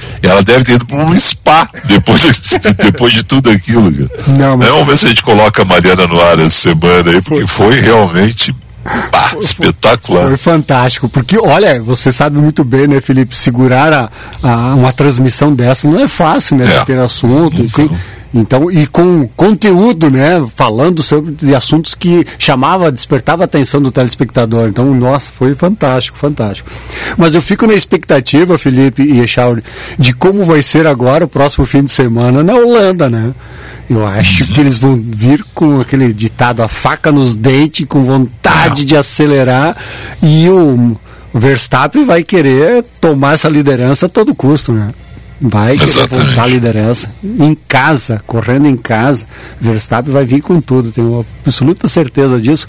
ela, de... ela deve ter ido para um spa depois <laughs> de, depois de tudo aquilo. Não, mas... Vamos ver se a gente coloca a Mariana no ar essa semana aí, porque foi realmente ah, espetacular. Foi fantástico, porque olha, você sabe muito bem, né, Felipe, segurar a, a uma transmissão dessa não é fácil, né, é. ter assunto, enfim. Então, e com conteúdo, né, falando sobre assuntos que chamava, despertava a atenção do telespectador. Então, nossa, foi fantástico, fantástico. Mas eu fico na expectativa, Felipe e Echauri, de como vai ser agora o próximo fim de semana na Holanda, né? Eu acho que eles vão vir com aquele ditado, a faca nos dentes, com vontade de acelerar, e o Verstappen vai querer tomar essa liderança a todo custo, né? Vai querer voltar a liderança. Em casa, correndo em casa, Verstappen vai vir com tudo, tenho absoluta certeza disso.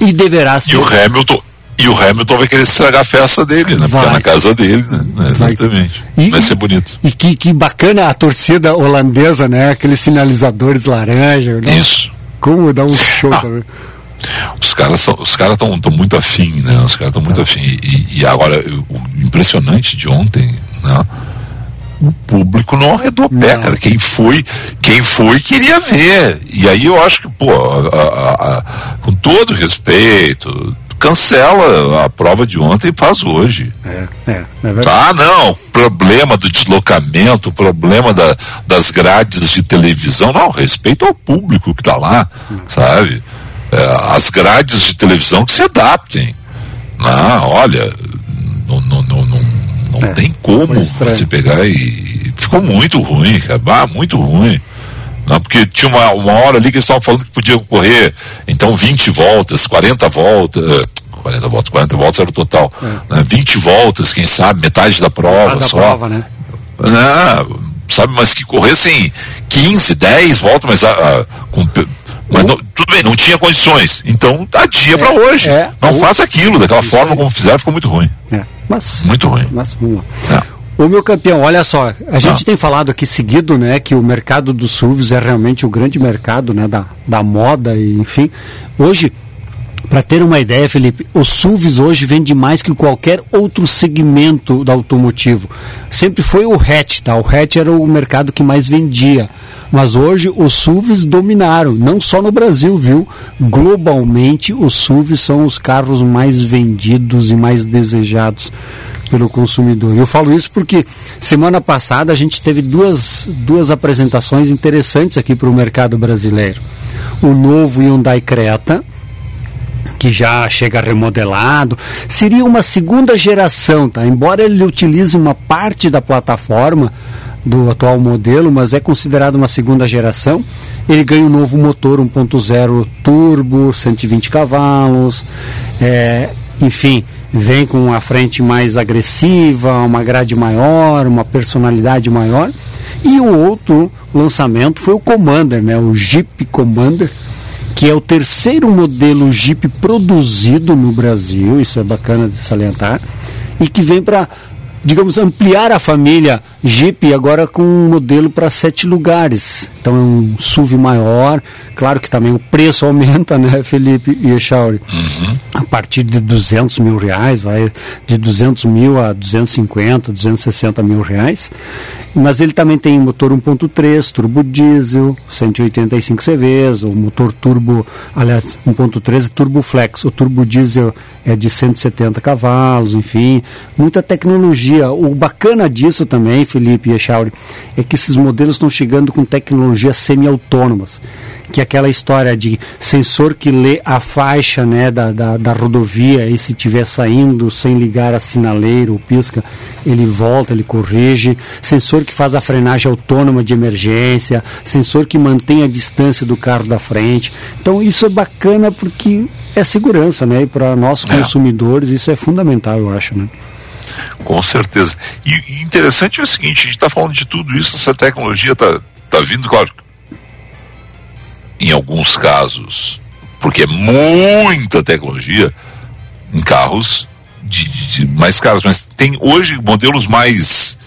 E deverá ser. E o Hamilton, e o Hamilton vai querer estragar a festa dele, né? Vai. Porque é na casa dele, né? Vai. Exatamente. E, vai ser bonito. E que, que bacana a torcida holandesa, né? Aqueles sinalizadores laranja. Né? Isso. Como dá um show ah. também. Os caras são, os caras estão muito afim, né? Os caras estão muito ah. afim. E, e agora, o impressionante de ontem, né? O público não arredou pé, cara. Quem foi, quem foi queria ver. E aí eu acho que, pô, a, a, a, com todo respeito, cancela a prova de ontem e faz hoje. É, é, é tá, não, problema do deslocamento, problema da, das grades de televisão, não, respeito ao público que está lá, hum. sabe? É, as grades de televisão que se adaptem. Não, olha, não, não, não, não, é, tem como você pegar e. Ficou muito ruim, cara. Ah, muito ruim. Não, porque tinha uma, uma hora ali que eles estavam falando que podia correr, então 20 voltas, 40 voltas, 40 voltas, 40 voltas era o total. É. Né, 20 voltas, quem sabe, metade da prova metade só. Da prova, né? Não, sabe, mas que corressem 15, 10 voltas, mas, ah, com, mas não, tudo bem, não tinha condições. Então adia é, para hoje. É, não o, faça aquilo daquela forma aí. como fizeram, ficou muito ruim. É, mas, muito ruim. Mas, é. O meu campeão, olha só, a gente ah. tem falado aqui seguido, né, que o mercado dos SUVs é realmente o grande mercado, né, da, da moda e enfim. Hoje, para ter uma ideia, Felipe, os SUVs hoje vende mais que qualquer outro segmento do automotivo. Sempre foi o hatch, tá? O hatch era o mercado que mais vendia. Mas hoje os SUVs dominaram, não só no Brasil, viu? Globalmente, os SUVs são os carros mais vendidos e mais desejados pelo consumidor. Eu falo isso porque semana passada a gente teve duas, duas apresentações interessantes aqui para o mercado brasileiro. O novo Hyundai Creta, que já chega remodelado, seria uma segunda geração, tá? Embora ele utilize uma parte da plataforma do atual modelo, mas é considerado uma segunda geração. Ele ganha um novo motor 1.0 turbo, 120 cavalos, é, enfim, vem com uma frente mais agressiva, uma grade maior, uma personalidade maior. E o outro lançamento foi o Commander, né? o Jeep Commander, que é o terceiro modelo Jeep produzido no Brasil, isso é bacana de salientar, e que vem para digamos, ampliar a família Jeep agora com um modelo para sete lugares. Então é um SUV maior. Claro que também o preço <laughs> aumenta, né, Felipe e Echauri? Uhum. A partir de 200 mil reais, vai de 200 mil a 250, 260 mil reais. Mas ele também tem motor 1.3, turbo diesel, 185 CVs, o motor turbo, aliás, 1.3 turbo flex. O turbo diesel é de 170 cavalos, enfim, muita tecnologia. O bacana disso também, Felipe e Echauri, é que esses modelos estão chegando com tecnologias semi-autônomas que é aquela história de sensor que lê a faixa né, da, da, da rodovia e se estiver saindo sem ligar a sinaleira ou pisca, ele volta, ele corrige, sensor que faz a frenagem autônoma de emergência, sensor que mantém a distância do carro da frente. Então isso é bacana porque é segurança, né? E para nós é. consumidores isso é fundamental, eu acho, né? Com certeza. E interessante é o seguinte, a gente está falando de tudo isso, essa tecnologia está tá vindo, claro, em alguns casos, porque é muita tecnologia em carros de, de, de mais caros, mas tem hoje modelos mais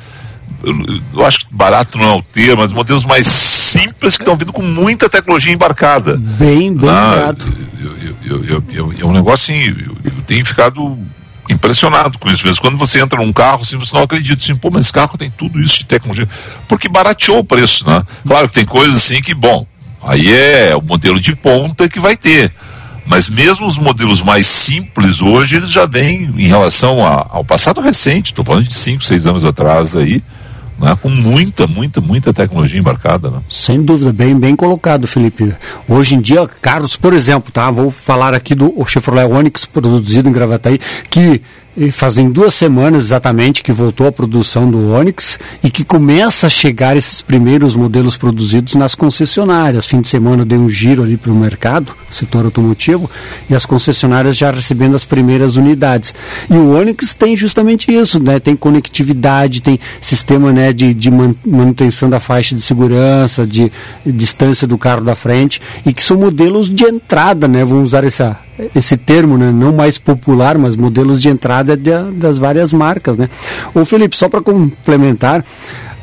eu acho que barato não é o termo, mas modelos mais simples que estão vindo com muita tecnologia embarcada. Bem, bem ah, barato. É um negócio assim, eu, eu, tenho ficado impressionado com isso mesmo. Quando você entra num carro, assim, você não acredita assim, pô, mas esse carro tem tudo isso de tecnologia. Porque barateou o preço, né? Claro que tem coisas assim que, bom, aí é o modelo de ponta que vai ter. Mas mesmo os modelos mais simples hoje, eles já vêm em relação a, ao passado recente, estou falando de 5, 6 anos atrás aí, né, com muita, muita, muita tecnologia embarcada. Né? Sem dúvida, bem, bem colocado, Felipe. Hoje em dia, carros, por exemplo, tá? Vou falar aqui do Chevrolet Onix produzido em Gravataí, que fazem duas semanas exatamente que voltou a produção do Onix e que começa a chegar esses primeiros modelos produzidos nas concessionárias. Fim de semana eu dei um giro ali para o mercado, setor automotivo, e as concessionárias já recebendo as primeiras unidades. E o Onix tem justamente isso, né? Tem conectividade, tem sistema né, de, de manutenção da faixa de segurança, de, de distância do carro da frente, e que são modelos de entrada, né? Vamos usar essa, esse termo, né? não mais popular, mas modelos de entrada de, das várias marcas. Né? Ô Felipe, só para complementar,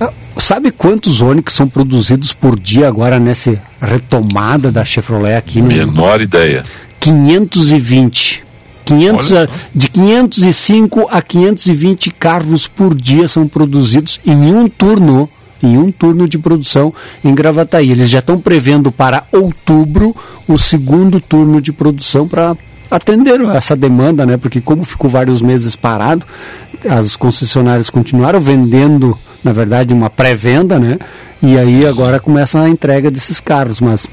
ah, sabe quantos Onix são produzidos por dia agora nessa retomada da Chevrolet aqui? No... Menor ideia. 520. 500 a, de 505 a 520 carros por dia são produzidos em um turno em um turno de produção em Gravataí. Eles já estão prevendo para outubro o segundo turno de produção para atender essa demanda, né? Porque como ficou vários meses parado, as concessionárias continuaram vendendo, na verdade, uma pré-venda, né? E aí agora começa a entrega desses carros, mas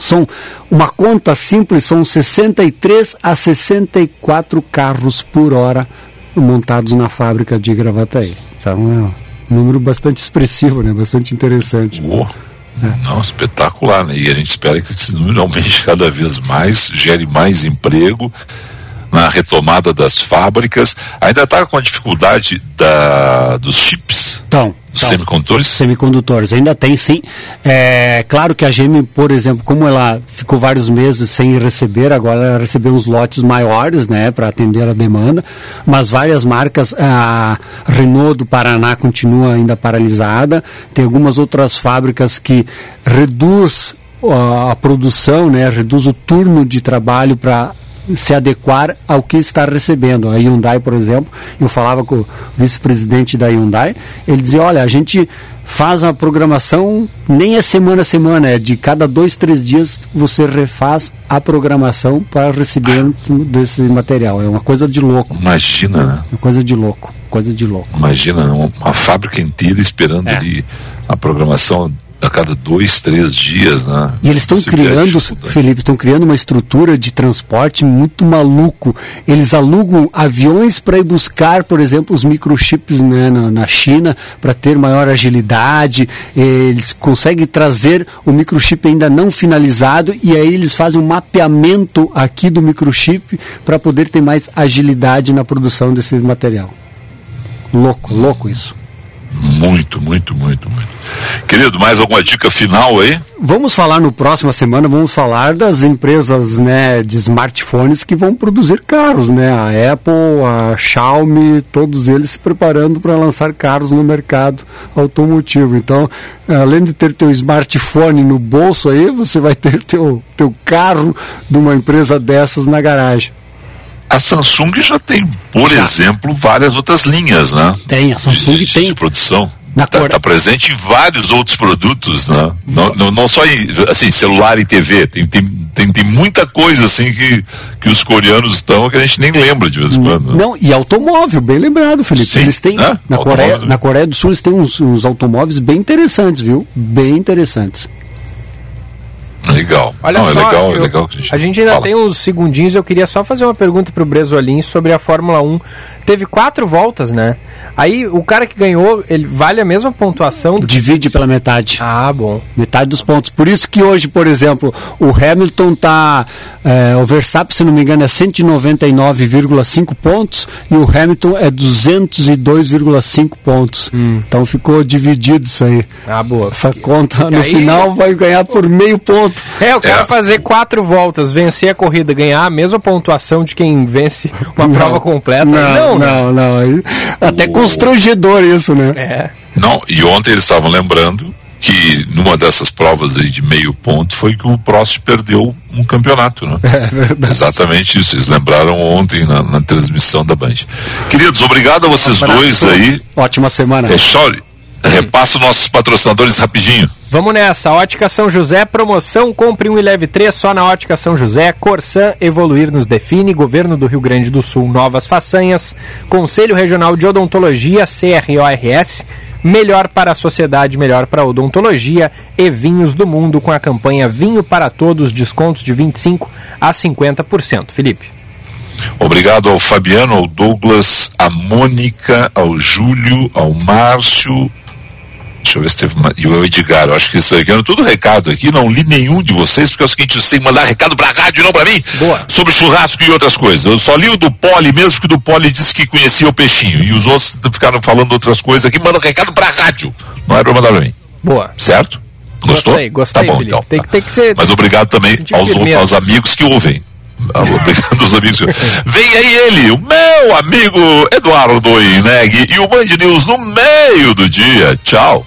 são uma conta simples, são 63 a 64 carros por hora montados na fábrica de Gravataí. Então, é número bastante expressivo, né? Bastante interessante. Oh, é. Não, espetacular, né? E a gente espera que esse número aumente cada vez mais, gere mais emprego na retomada das fábricas. Ainda está com a dificuldade da, dos chips? Então, semicondutores? Semicondutores, ainda tem sim. É claro que a GM, por exemplo, como ela ficou vários meses sem receber, agora ela recebeu uns lotes maiores, né, para atender a demanda, mas várias marcas, a Renault do Paraná continua ainda paralisada, tem algumas outras fábricas que reduz a produção, né, reduz o turno de trabalho para se adequar ao que está recebendo. A Hyundai, por exemplo, eu falava com o vice-presidente da Hyundai, ele dizia, olha, a gente faz a programação, nem é semana a semana, é de cada dois, três dias você refaz a programação para receber desse material. É uma coisa de louco. Imagina, né? Uma coisa de louco, coisa de louco. Imagina, uma, fábrica inteira esperando é. ali a programação a cada dois, três dias, né? E eles estão criando, Felipe, estão criando uma estrutura de transporte muito maluco. Eles alugam aviões para ir buscar, por exemplo, os microchips né, na, na China para ter maior agilidade. Eles conseguem trazer o microchip ainda não finalizado e aí eles fazem um mapeamento aqui do microchip para poder ter mais agilidade na produção desse material. Louco, louco isso. Muito, muito, muito, muito. Querido, mais alguma dica final aí? Vamos falar no próxima semana, vamos falar das empresas né, de smartphones que vão produzir carros, né? A Apple, a Xiaomi, todos eles se preparando para lançar carros no mercado automotivo. Então, além de ter teu smartphone no bolso aí, você vai ter teu, teu carro de uma empresa dessas na garagem. A Samsung já tem, por já. exemplo, várias outras linhas, né? Tem, a Samsung de, tem. De produção. Está tá presente em vários outros produtos, né? Não, não, não, só em assim, celular e TV. Tem, tem, tem, tem muita coisa assim que, que os coreanos estão que a gente nem lembra de vez em quando. Né? Não, e automóvel, bem lembrado, Felipe. Sim, eles têm. Na, Coreia, na Coreia do Sul eles têm uns, uns automóveis bem interessantes, viu? Bem interessantes. Legal. Olha Não, é só, é legal, eu, é legal que a gente, a gente ainda fala. tem uns segundinhos, eu queria só fazer uma pergunta pro Bresolim sobre a Fórmula 1. Teve quatro voltas, né? Aí o cara que ganhou, ele vale a mesma pontuação do Divide que... pela metade. Ah, bom. Metade dos pontos. Por isso que hoje, por exemplo, o Hamilton tá. É, o Verstappen, se não me engano, é 199,5 pontos e o Hamilton é 202,5 pontos. Hum. Então ficou dividido isso aí. Ah, boa. Essa conta no aí... final vai ganhar por meio ponto. É, o cara é. fazer quatro voltas, vencer a corrida, ganhar a mesma pontuação de quem vence uma não, prova completa. Não, não, não. não. Até o... constrangedor isso, né? É. Não, e ontem eles estavam lembrando que numa dessas provas aí de meio ponto foi que o Prost perdeu um campeonato, né? <laughs> É Exatamente isso, eles lembraram ontem na, na, transmissão da Band. Queridos, obrigado a vocês um dois aí. Ótima semana. É, Chauri, repassa nossos patrocinadores rapidinho. Vamos nessa, Ótica São José, promoção, compre um e leve três só na Ótica São José, Corsan, evoluir nos define, Governo do Rio Grande do Sul, novas façanhas, Conselho Regional de Odontologia, CRORS, melhor para a sociedade, melhor para a odontologia e vinhos do mundo com a campanha Vinho para Todos, descontos de 25 a 50%. Felipe. Obrigado ao Fabiano, ao Douglas, à Mônica, ao Júlio, ao Márcio, Deixa eu ver se teve uma. E o Edgar, eu acho que isso aqui é tudo recado aqui. Não li nenhum de vocês, porque é o seguinte, vocês que mandar recado pra rádio, não pra mim. Boa. Sobre churrasco e outras coisas. Eu só li o do Poli mesmo, porque o do Poli disse que conhecia o peixinho. E os outros ficaram falando outras coisas aqui, mandam recado pra rádio. Não é pra mandar pra mim. Boa. Certo? Gostou? Gostei, gostei. Tá bom, Felipe. então. Tem, tem que ser. Mas obrigado também aos, aos amigos que ouvem. <laughs> Obrigado aos amigos. Vem aí ele, o meu amigo Eduardo Ineg e o Band News no meio do dia. Tchau.